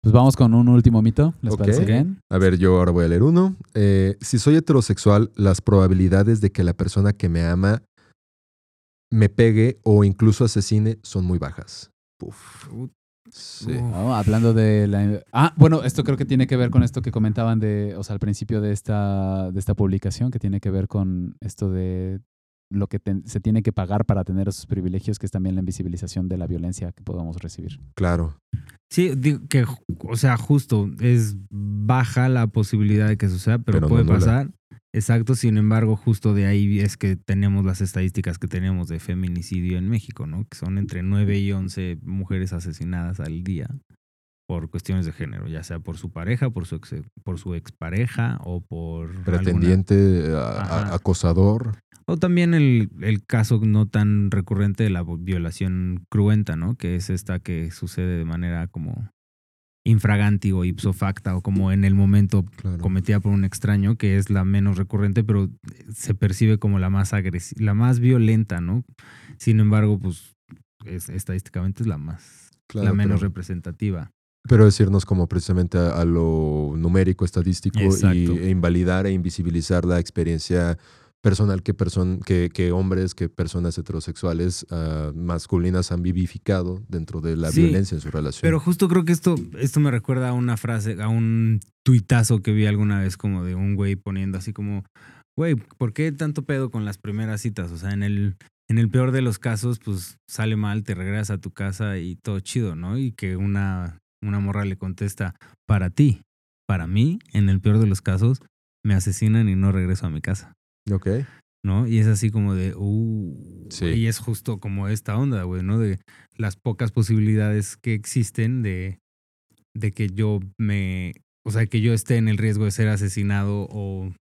Speaker 5: pues vamos con un último mito. ¿Les parece bien?
Speaker 3: A ver, yo ahora voy a leer uno. Eh, si soy heterosexual, las probabilidades de que la persona que me ama me pegue o incluso asesine son muy bajas. Puf. Sí.
Speaker 5: No, hablando de la... Ah, bueno, esto creo que tiene que ver con esto que comentaban de, o sea, al principio de esta, de esta publicación, que tiene que ver con esto de lo que te- se tiene que pagar para tener esos privilegios, que es también la invisibilización de la violencia que podamos recibir.
Speaker 3: Claro.
Speaker 4: Sí, digo que, o sea, justo es baja la posibilidad de que suceda, pero,
Speaker 3: Pero
Speaker 4: puede pasar. Exacto, sin embargo, justo de ahí es que tenemos las estadísticas que tenemos de feminicidio en México, ¿no? Que son entre 9 y 11 mujeres asesinadas al día por cuestiones de género, ya sea por su pareja, por su ex, por su expareja o por
Speaker 3: Pretendiente, a-
Speaker 4: Ajá.
Speaker 3: acosador.
Speaker 4: o también el, el caso no tan recurrente de la violación cruenta, ¿no? Que es esta que sucede de manera como infraganti o ipso facta o como en el momento
Speaker 3: Claro.
Speaker 4: cometida por un extraño, que es la menos recurrente, pero se percibe como la más agresiva, la más violenta, ¿no? Sin embargo, pues es, estadísticamente es la más,
Speaker 3: Claro,
Speaker 4: la menos representativa.
Speaker 3: Pero es irnos como precisamente a, a lo numérico, estadístico y, e invalidar e invisibilizar la experiencia personal que, person- que, que hombres, que personas heterosexuales ah, masculinas han vivificado dentro de la
Speaker 4: Sí,
Speaker 3: violencia en su relación.
Speaker 4: Pero justo creo que esto, esto me recuerda a una frase, a un tuitazo que vi alguna vez como de un güey poniendo así como, güey, ¿por qué tanto pedo con las primeras citas? O sea, en el, en el peor de los casos, pues sale mal, te regresas a tu casa y todo chido, ¿no? Y que una, una morra le contesta, para ti, para mí, en el peor de los casos, me asesinan y no regreso a mi casa.
Speaker 3: Ok.
Speaker 4: ¿no? Y es así como de, uh,
Speaker 3: Sí.
Speaker 4: y es justo como esta onda, güey, ¿no? De las pocas posibilidades que existen de, de que yo me, o sea, que yo esté en el riesgo de ser asesinado o,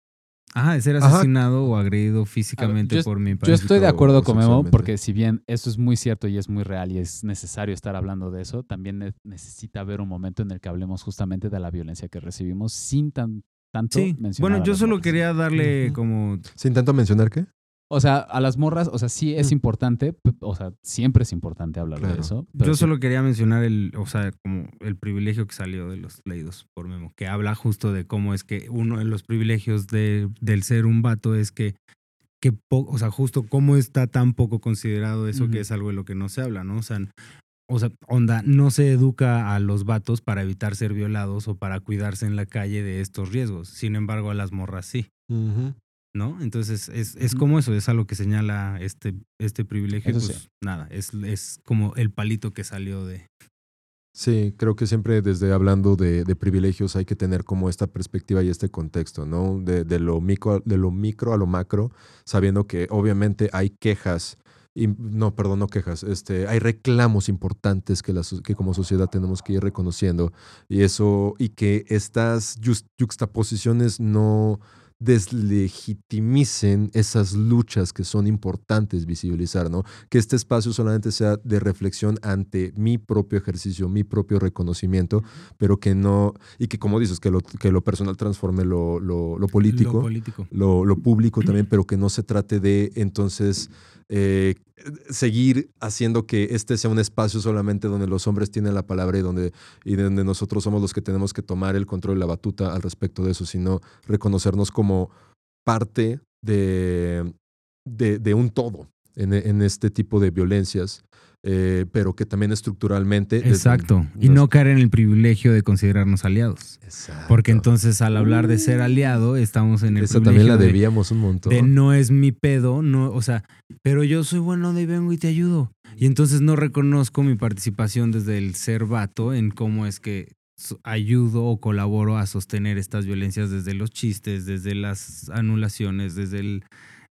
Speaker 4: ajá, de ser
Speaker 3: Ajá.
Speaker 4: asesinado o agredido físicamente
Speaker 5: yo-
Speaker 4: por mi
Speaker 5: Yo
Speaker 4: pareja.
Speaker 5: estoy de acuerdo con Memo, porque si bien eso es muy cierto y es muy real y es necesario estar hablando de eso, también ne- necesita haber un momento en el que hablemos justamente de la violencia que recibimos sin tan, tanto
Speaker 4: Sí,
Speaker 5: mencionar
Speaker 4: bueno,
Speaker 5: a
Speaker 4: yo solo quería darle como,
Speaker 3: Sin tanto mencionar qué.
Speaker 5: O sea, a las morras, o sea, sí es
Speaker 3: Mm.
Speaker 5: importante, o sea, siempre es importante hablar de eso. pero
Speaker 4: yo
Speaker 5: sí-
Speaker 4: solo quería mencionar el, o sea, como el privilegio que salió de los leídos por Memo, que habla justo de cómo es que uno de los privilegios de, del ser un vato es que, que po- o sea, justo cómo está tan poco considerado eso que es algo de lo que no se habla, ¿no? O sea, o sea, onda, no se educa a los vatos para evitar ser violados o para cuidarse en la calle de estos riesgos. Sin embargo, a las morras sí. ¿No? Entonces es, es como eso, es algo que señala este, este privilegio.
Speaker 5: Eso
Speaker 4: pues
Speaker 5: sí.
Speaker 4: nada, es, es como el palito que salió de...
Speaker 3: Sí, creo que siempre desde hablando de, de privilegios hay que tener como esta perspectiva y este contexto, ¿no? De, de lo micro, de lo micro a lo macro, sabiendo que obviamente hay quejas, y, no, perdón, no quejas, este, hay reclamos importantes que, la que como sociedad tenemos que ir reconociendo y eso, y que estas yuxtaposiciones no deslegitimicen esas luchas que son importantes visibilizar, ¿no? que este espacio solamente sea de reflexión ante mi propio ejercicio, mi propio reconocimiento, pero que no, y que como dices, que lo, que lo personal transforme lo, lo- lo político,
Speaker 4: Lo político.
Speaker 3: lo, lo público también, pero que no se trate de entonces eh, seguir haciendo que este sea un espacio solamente donde los hombres tienen la palabra y donde, y donde nosotros somos los que tenemos que tomar el control y la batuta al respecto de eso, sino reconocernos como parte de, de, de un todo. en, en este tipo de violencias, eh, pero que también estructuralmente... desde-
Speaker 4: Exacto. Y
Speaker 3: nos-
Speaker 4: no caer en el privilegio de considerarnos aliados.
Speaker 3: Exacto.
Speaker 4: Porque entonces al hablar de ser aliado, estamos en el
Speaker 3: Esa también la
Speaker 4: de-
Speaker 3: debíamos un montón.
Speaker 4: de no es mi pedo, no, o sea, pero yo soy bueno y vengo y te ayudo. Y entonces no reconozco mi participación desde el ser vato en cómo es que ayudo o colaboro a sostener estas violencias desde los chistes, desde las anulaciones, desde el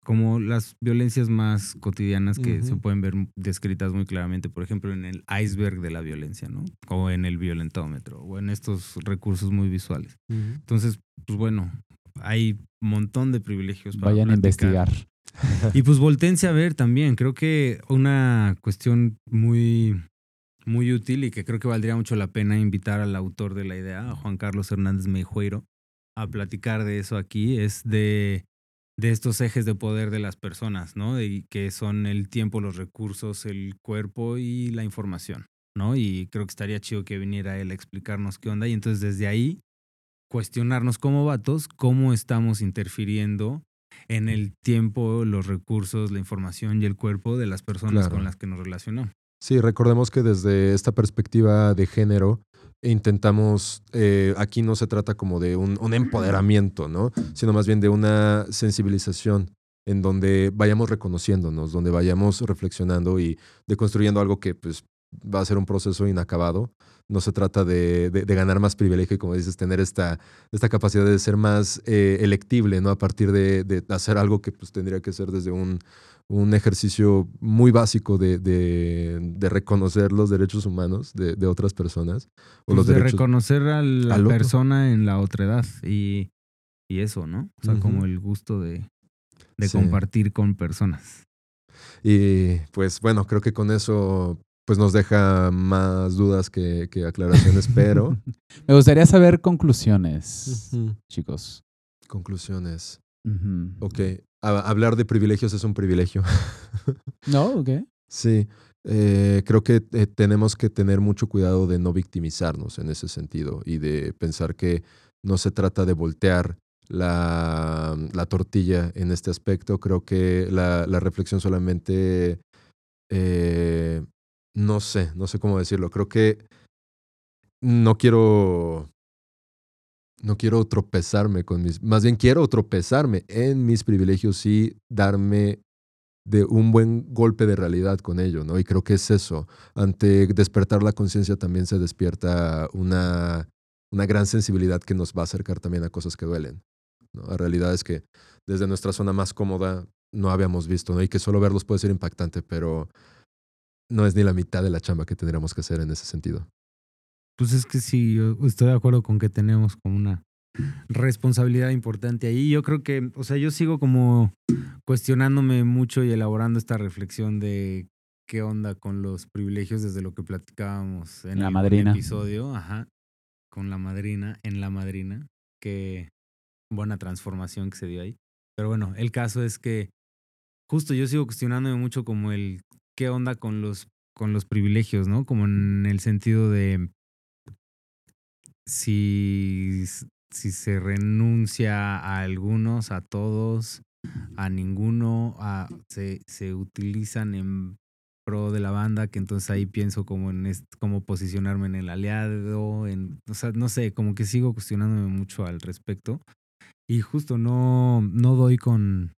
Speaker 4: como las violencias más cotidianas que se pueden ver descritas muy claramente, por ejemplo, en el iceberg de la violencia, ¿no? O en el violentómetro, o en estos recursos muy visuales. Entonces, pues bueno, hay un montón de privilegios para
Speaker 5: Vayan a investigar.
Speaker 4: Y pues voltense a ver también. Creo que una cuestión muy, muy útil y que creo que valdría mucho la pena invitar al autor de la idea, a Juan Carlos Hernández Meijueiro, a platicar de eso aquí, es de, de estos ejes de poder de las personas, ¿no? Y que son el tiempo, los recursos, el cuerpo y la información, ¿no? Y creo que estaría chido que viniera él a explicarnos qué onda. Y entonces desde ahí cuestionarnos como vatos cómo estamos interfiriendo en el tiempo, los recursos, la información y el cuerpo de las personas
Speaker 3: Claro.
Speaker 4: con las que nos relacionamos.
Speaker 3: Sí, recordemos que desde esta perspectiva de género intentamos, eh, aquí no se trata como de un, empoderamiento, ¿no? Sino más bien de una sensibilización en donde vayamos reconociéndonos, donde vayamos reflexionando y deconstruyendo algo que pues va a ser un proceso inacabado. No se trata de, de- de ganar más privilegio y como dices, tener esta, esta capacidad de ser más eh, electible, ¿no? A partir de, de hacer algo que pues tendría que ser desde un, un ejercicio muy básico de, de- los derechos humanos de, otras personas. O los
Speaker 4: Pues de
Speaker 3: derechos.
Speaker 4: reconocer a la
Speaker 3: al
Speaker 4: persona en la otra edad y, y eso, ¿no? O sea, como el gusto de, de
Speaker 3: Sí.
Speaker 4: compartir con personas.
Speaker 3: Y pues bueno, creo que con eso pues nos deja más dudas que, que aclaraciones, pero
Speaker 5: Me gustaría saber conclusiones, chicos.
Speaker 3: conclusiones.
Speaker 5: Ujú.
Speaker 3: Ok, a- hablar de privilegios es un privilegio.
Speaker 5: ¿No? ¿Ok?
Speaker 3: Sí, eh, creo que eh, tenemos que tener mucho cuidado de no victimizarnos en ese sentido y de pensar que no se trata de voltear la, la tortilla en este aspecto. Creo que la, la reflexión solamente, eh, no sé, no sé cómo decirlo. Creo que no quiero, no quiero tropezarme con mis, más bien quiero tropezarme en mis privilegios y darme de un buen golpe de realidad con ello, ¿no? Y creo que es eso. Ante despertar la conciencia también se despierta una, una gran sensibilidad que nos va a acercar también a cosas que duelen. ¿no? La realidad es que desde nuestra zona más cómoda no habíamos visto, ¿no? Y que solo verlos puede ser impactante, pero no es ni la mitad de la chamba que tendríamos que hacer en ese sentido.
Speaker 4: Pues es que sí, yo estoy de acuerdo con que tenemos como una responsabilidad importante ahí. Yo creo que, o sea, yo sigo como cuestionándome mucho y elaborando esta reflexión de qué onda con los privilegios desde lo que platicábamos en
Speaker 5: La
Speaker 4: el
Speaker 5: madrina.
Speaker 4: episodio, ajá, con la madrina, en la madrina, qué buena transformación que se dio ahí. Pero bueno, el caso es que justo yo sigo cuestionándome mucho como el qué onda con los con los privilegios, ¿no? Como en el sentido de si, si se renuncia a algunos, a todos, a ninguno, a, se, se utilizan en pro de la banda, que entonces ahí pienso como en est- cómo posicionarme en el aliado, en, o sea, no sé, como que sigo cuestionándome mucho al respecto. Y justo no, no doy con,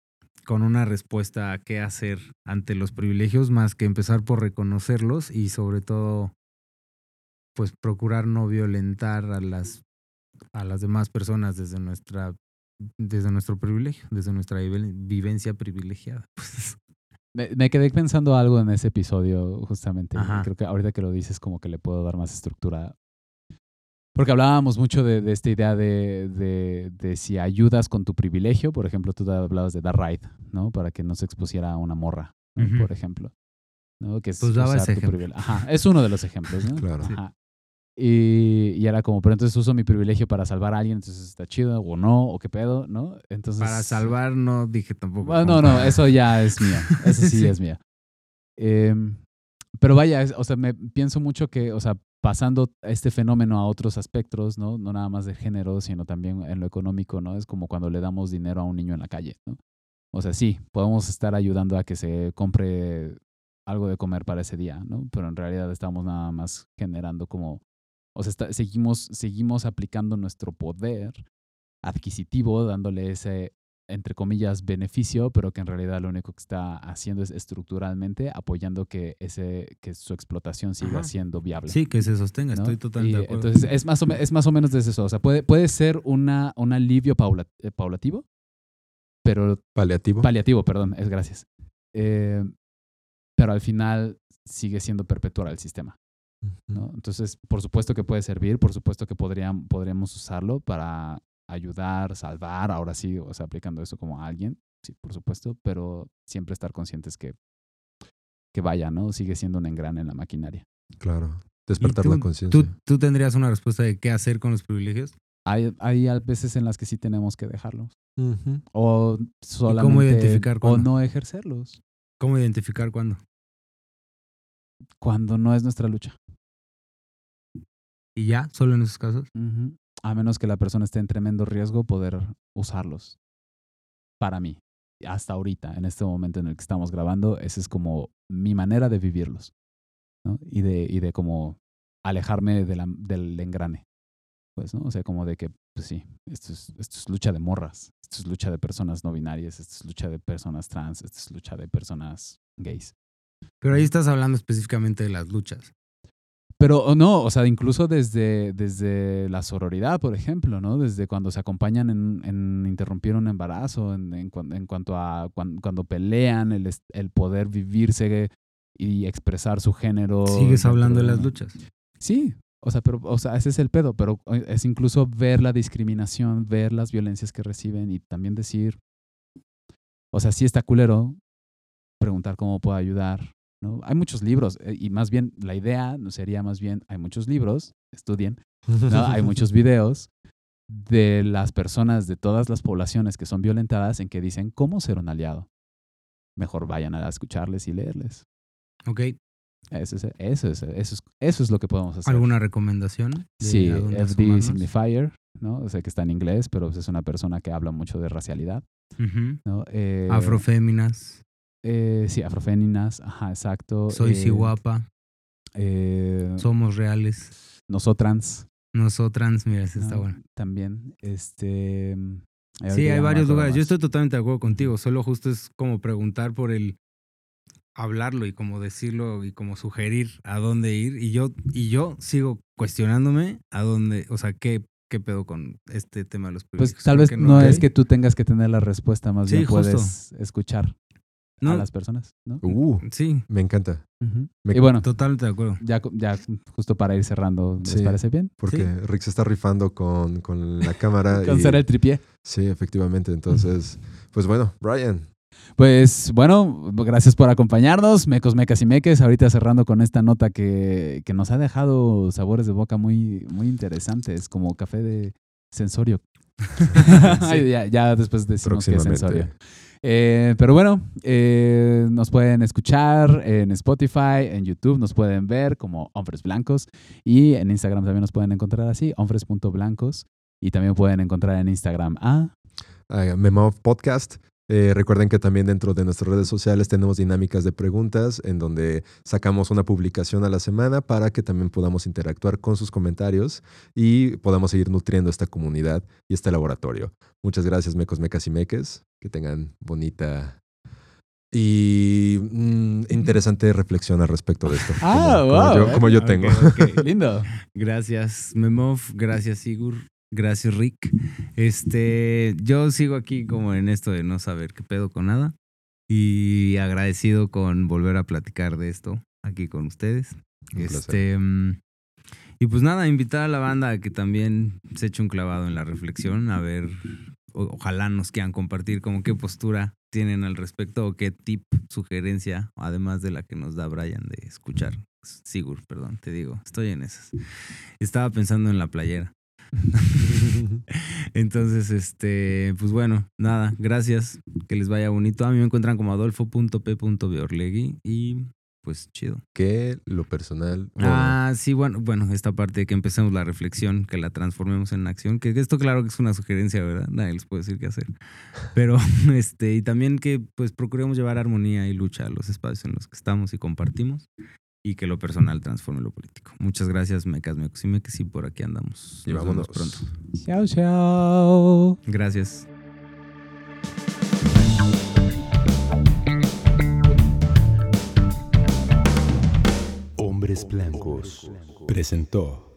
Speaker 4: con una respuesta a qué hacer ante los privilegios, más que empezar por reconocerlos y sobre todo, pues procurar no violentar a las, a las demás personas desde nuestra desde nuestro privilegio, desde nuestra vive- vivencia privilegiada. Pues,
Speaker 5: Me, me quedé pensando algo en ese episodio, justamente.
Speaker 4: Ajá.
Speaker 5: Creo que ahorita que lo dices, como que le puedo dar más estructura. Porque hablábamos mucho de, de esta idea de, de, de si ayudas con tu privilegio. Por ejemplo, tú hablabas de dar ride, ¿no? Para que no se expusiera a una morra, por ejemplo. ¿no? Que es
Speaker 4: Pues daba ese
Speaker 5: tu
Speaker 4: ejemplo.
Speaker 5: privilegio. Ajá, es uno de los ejemplos, ¿no?
Speaker 3: Claro.
Speaker 5: Ajá. Y, y era como, pero entonces uso mi privilegio para salvar a alguien, entonces está chido, o no, o qué pedo, ¿no? Entonces.
Speaker 4: para salvar no dije tampoco.
Speaker 5: Bueno, no, no, eso ya es mío. Eso sí,
Speaker 4: Sí.
Speaker 5: es mío. Em, pero vaya, es- o sea, me pienso mucho que, o sea, pasando este fenómeno a otros aspectos, ¿no? No nada más de género, sino también en lo económico, ¿no? Es como cuando le damos dinero a un niño en la calle, ¿no? O sea, sí, podemos estar ayudando a que se compre algo de comer para ese día, ¿no? Pero en realidad estamos nada más generando como, o sea, seguimos, seguimos aplicando nuestro poder adquisitivo, dándole ese, entre comillas, beneficio, pero que en realidad lo único que está haciendo es estructuralmente apoyando que, ese, que su explotación siga siendo viable.
Speaker 4: Sí, que se sostenga, estoy totalmente de
Speaker 5: acuerdo. Entonces, es más, o es más o menos desde eso. O sea, puede, puede ser una, un alivio eh, paulativo, pero...
Speaker 3: Paliativo.
Speaker 5: Paliativo, perdón, es gracias. Eh, pero al final sigue siendo perpetuar el sistema. ¿no? Entonces, por supuesto que puede servir, por supuesto que podrían, podríamos usarlo para ayudar, salvar, ahora sí, o sea, aplicando eso como a alguien, sí, por supuesto, pero siempre estar conscientes que, que vaya, ¿no? Sigue siendo un engrane en la maquinaria.
Speaker 3: Claro, despertar la conciencia.
Speaker 4: ¿tú, ¿tú, tendrías una respuesta de qué hacer con los privilegios?
Speaker 5: Hay, hay veces en las que sí tenemos que dejarlos. O solamente.
Speaker 4: cómo identificar
Speaker 5: O no ejercerlos.
Speaker 4: ¿Cómo identificar cuándo?
Speaker 5: Cuando no es nuestra lucha.
Speaker 4: ¿Y ya? ¿Solo en esos casos?
Speaker 5: A menos que la persona esté en tremendo riesgo, poder usarlos. Para mí, hasta ahorita, en este momento en el que estamos grabando, esa es como mi manera de vivirlos. ¿no? Y, de, y de como alejarme de la, del engrane. Pues, ¿no? O sea, como de que, pues sí, esto es, esto es lucha de morras, esto es lucha de personas no binarias, esto es lucha de personas trans, esto es lucha de personas gays.
Speaker 4: Pero ahí estás hablando específicamente de las luchas.
Speaker 5: Pero no, o sea, incluso desde, desde la sororidad, por ejemplo, ¿no? Desde cuando se acompañan en, en interrumpir un embarazo, en, en, en cuanto a cuando, pelean, el, el, poder vivirse y expresar su género.
Speaker 4: ¿Sigues hablando de las luchas?
Speaker 5: Sí, o sea, pero, o sea, ese es el pedo, pero eh, es incluso ver la discriminación, ver las violencias que reciben y también decir, o sea, sí está culero preguntar cómo puedo ayudar. ¿No? Hay muchos libros eh, y más bien la idea sería más bien, hay muchos libros, estudien, ¿no? hay muchos videos de las personas de todas las poblaciones que son violentadas en que dicen cómo ser un aliado. Mejor vayan a escucharles y leerles.
Speaker 4: Ok.
Speaker 5: Eso es, eso, es, eso, es, eso es lo que podemos hacer.
Speaker 4: ¿Alguna recomendación?
Speaker 5: Sí, FD Signifier, ¿no? O sea, que está en inglés, pero es una persona que habla mucho de racialidad. ¿no?
Speaker 4: Eh, Afroféminas.
Speaker 5: Eh, sí, afroféminas, ajá, exacto.
Speaker 4: Soy eh, si guapa.
Speaker 5: Eh,
Speaker 4: Somos reales.
Speaker 5: Nosotrans.
Speaker 4: Nosotrans, mira, ese está bueno.
Speaker 5: También, este...
Speaker 4: Sí, hay varios lugares. Yo estoy totalmente de acuerdo contigo. Solo justo es como preguntar por el hablarlo y como decirlo y como sugerir a dónde ir. Y yo, y yo sigo cuestionándome a dónde, o sea, qué, qué pedo con este tema de los
Speaker 5: Pues tal vez no, es que tú tengas que tener la respuesta, más bien puedes escuchar a las personas, ¿no?
Speaker 3: Uh, sí. Me encanta.
Speaker 5: y bueno,
Speaker 4: totalmente de acuerdo.
Speaker 5: Ya, ya justo para ir cerrando, ¿les parece bien?
Speaker 3: Porque Rick se está rifando con, con la cámara.
Speaker 5: con ser el tripié.
Speaker 3: Sí, efectivamente. Entonces, pues bueno, Brian,
Speaker 5: pues bueno, gracias por acompañarnos, mecos, mecas y meques. Ahorita cerrando con esta nota que, que nos ha dejado sabores de boca muy, muy interesantes, como café de sensorio. ya, ya, después decimos que es sensorio. Eh, pero bueno, eh, nos pueden escuchar en Spotify, en YouTube, nos pueden ver como Hombres Blancos y en Instagram también nos pueden encontrar así, hombres.blancos y también pueden encontrar en Instagram a...
Speaker 3: Memo Podcast. Eh, recuerden que también dentro de nuestras redes sociales tenemos dinámicas de preguntas en donde sacamos una publicación a la semana para que también podamos interactuar con sus comentarios y podamos seguir nutriendo esta comunidad y este laboratorio. Muchas gracias, mecos, mecas y meques. Que tengan bonita y mm, interesante reflexión al respecto de esto.
Speaker 5: Ah,
Speaker 3: wow. Como yo, tengo.
Speaker 5: Lindo.
Speaker 4: Gracias, Memov. Gracias, Sigur. Gracias, Rick. Este, yo sigo aquí como en esto de no saber qué pedo con nada. Y agradecido con volver a platicar de esto aquí con ustedes. este, mm, y pues nada, invitar a la banda a que también se eche un clavado en la reflexión, a ver, ojalá nos quieran compartir como qué postura tienen al respecto o qué tip, sugerencia, además de la que nos da Brian de escuchar. Sigur, perdón, te digo, estoy en esas. Estaba pensando en la playera. Entonces, este, pues bueno, nada, gracias, que les vaya bonito. A mí me encuentran como adolfo.p.beorlegui y pues chido.
Speaker 3: Que lo personal. bueno,
Speaker 4: Ah, sí, bueno, bueno, esta parte de que empecemos la reflexión, que la transformemos en acción, que esto claro que es una sugerencia, ¿verdad? Nadie les puede decir qué hacer. Pero, este, y también que pues procuremos llevar armonía y lucha a los espacios en los que estamos y compartimos, y que lo personal transforme lo político. Muchas gracias, Mecas, Mecos y Meques, y por aquí andamos.
Speaker 3: y
Speaker 4: Nos
Speaker 3: vámonos.
Speaker 4: vemos pronto.
Speaker 5: Chao, chao.
Speaker 4: Gracias.
Speaker 1: Hombres Blancos presentó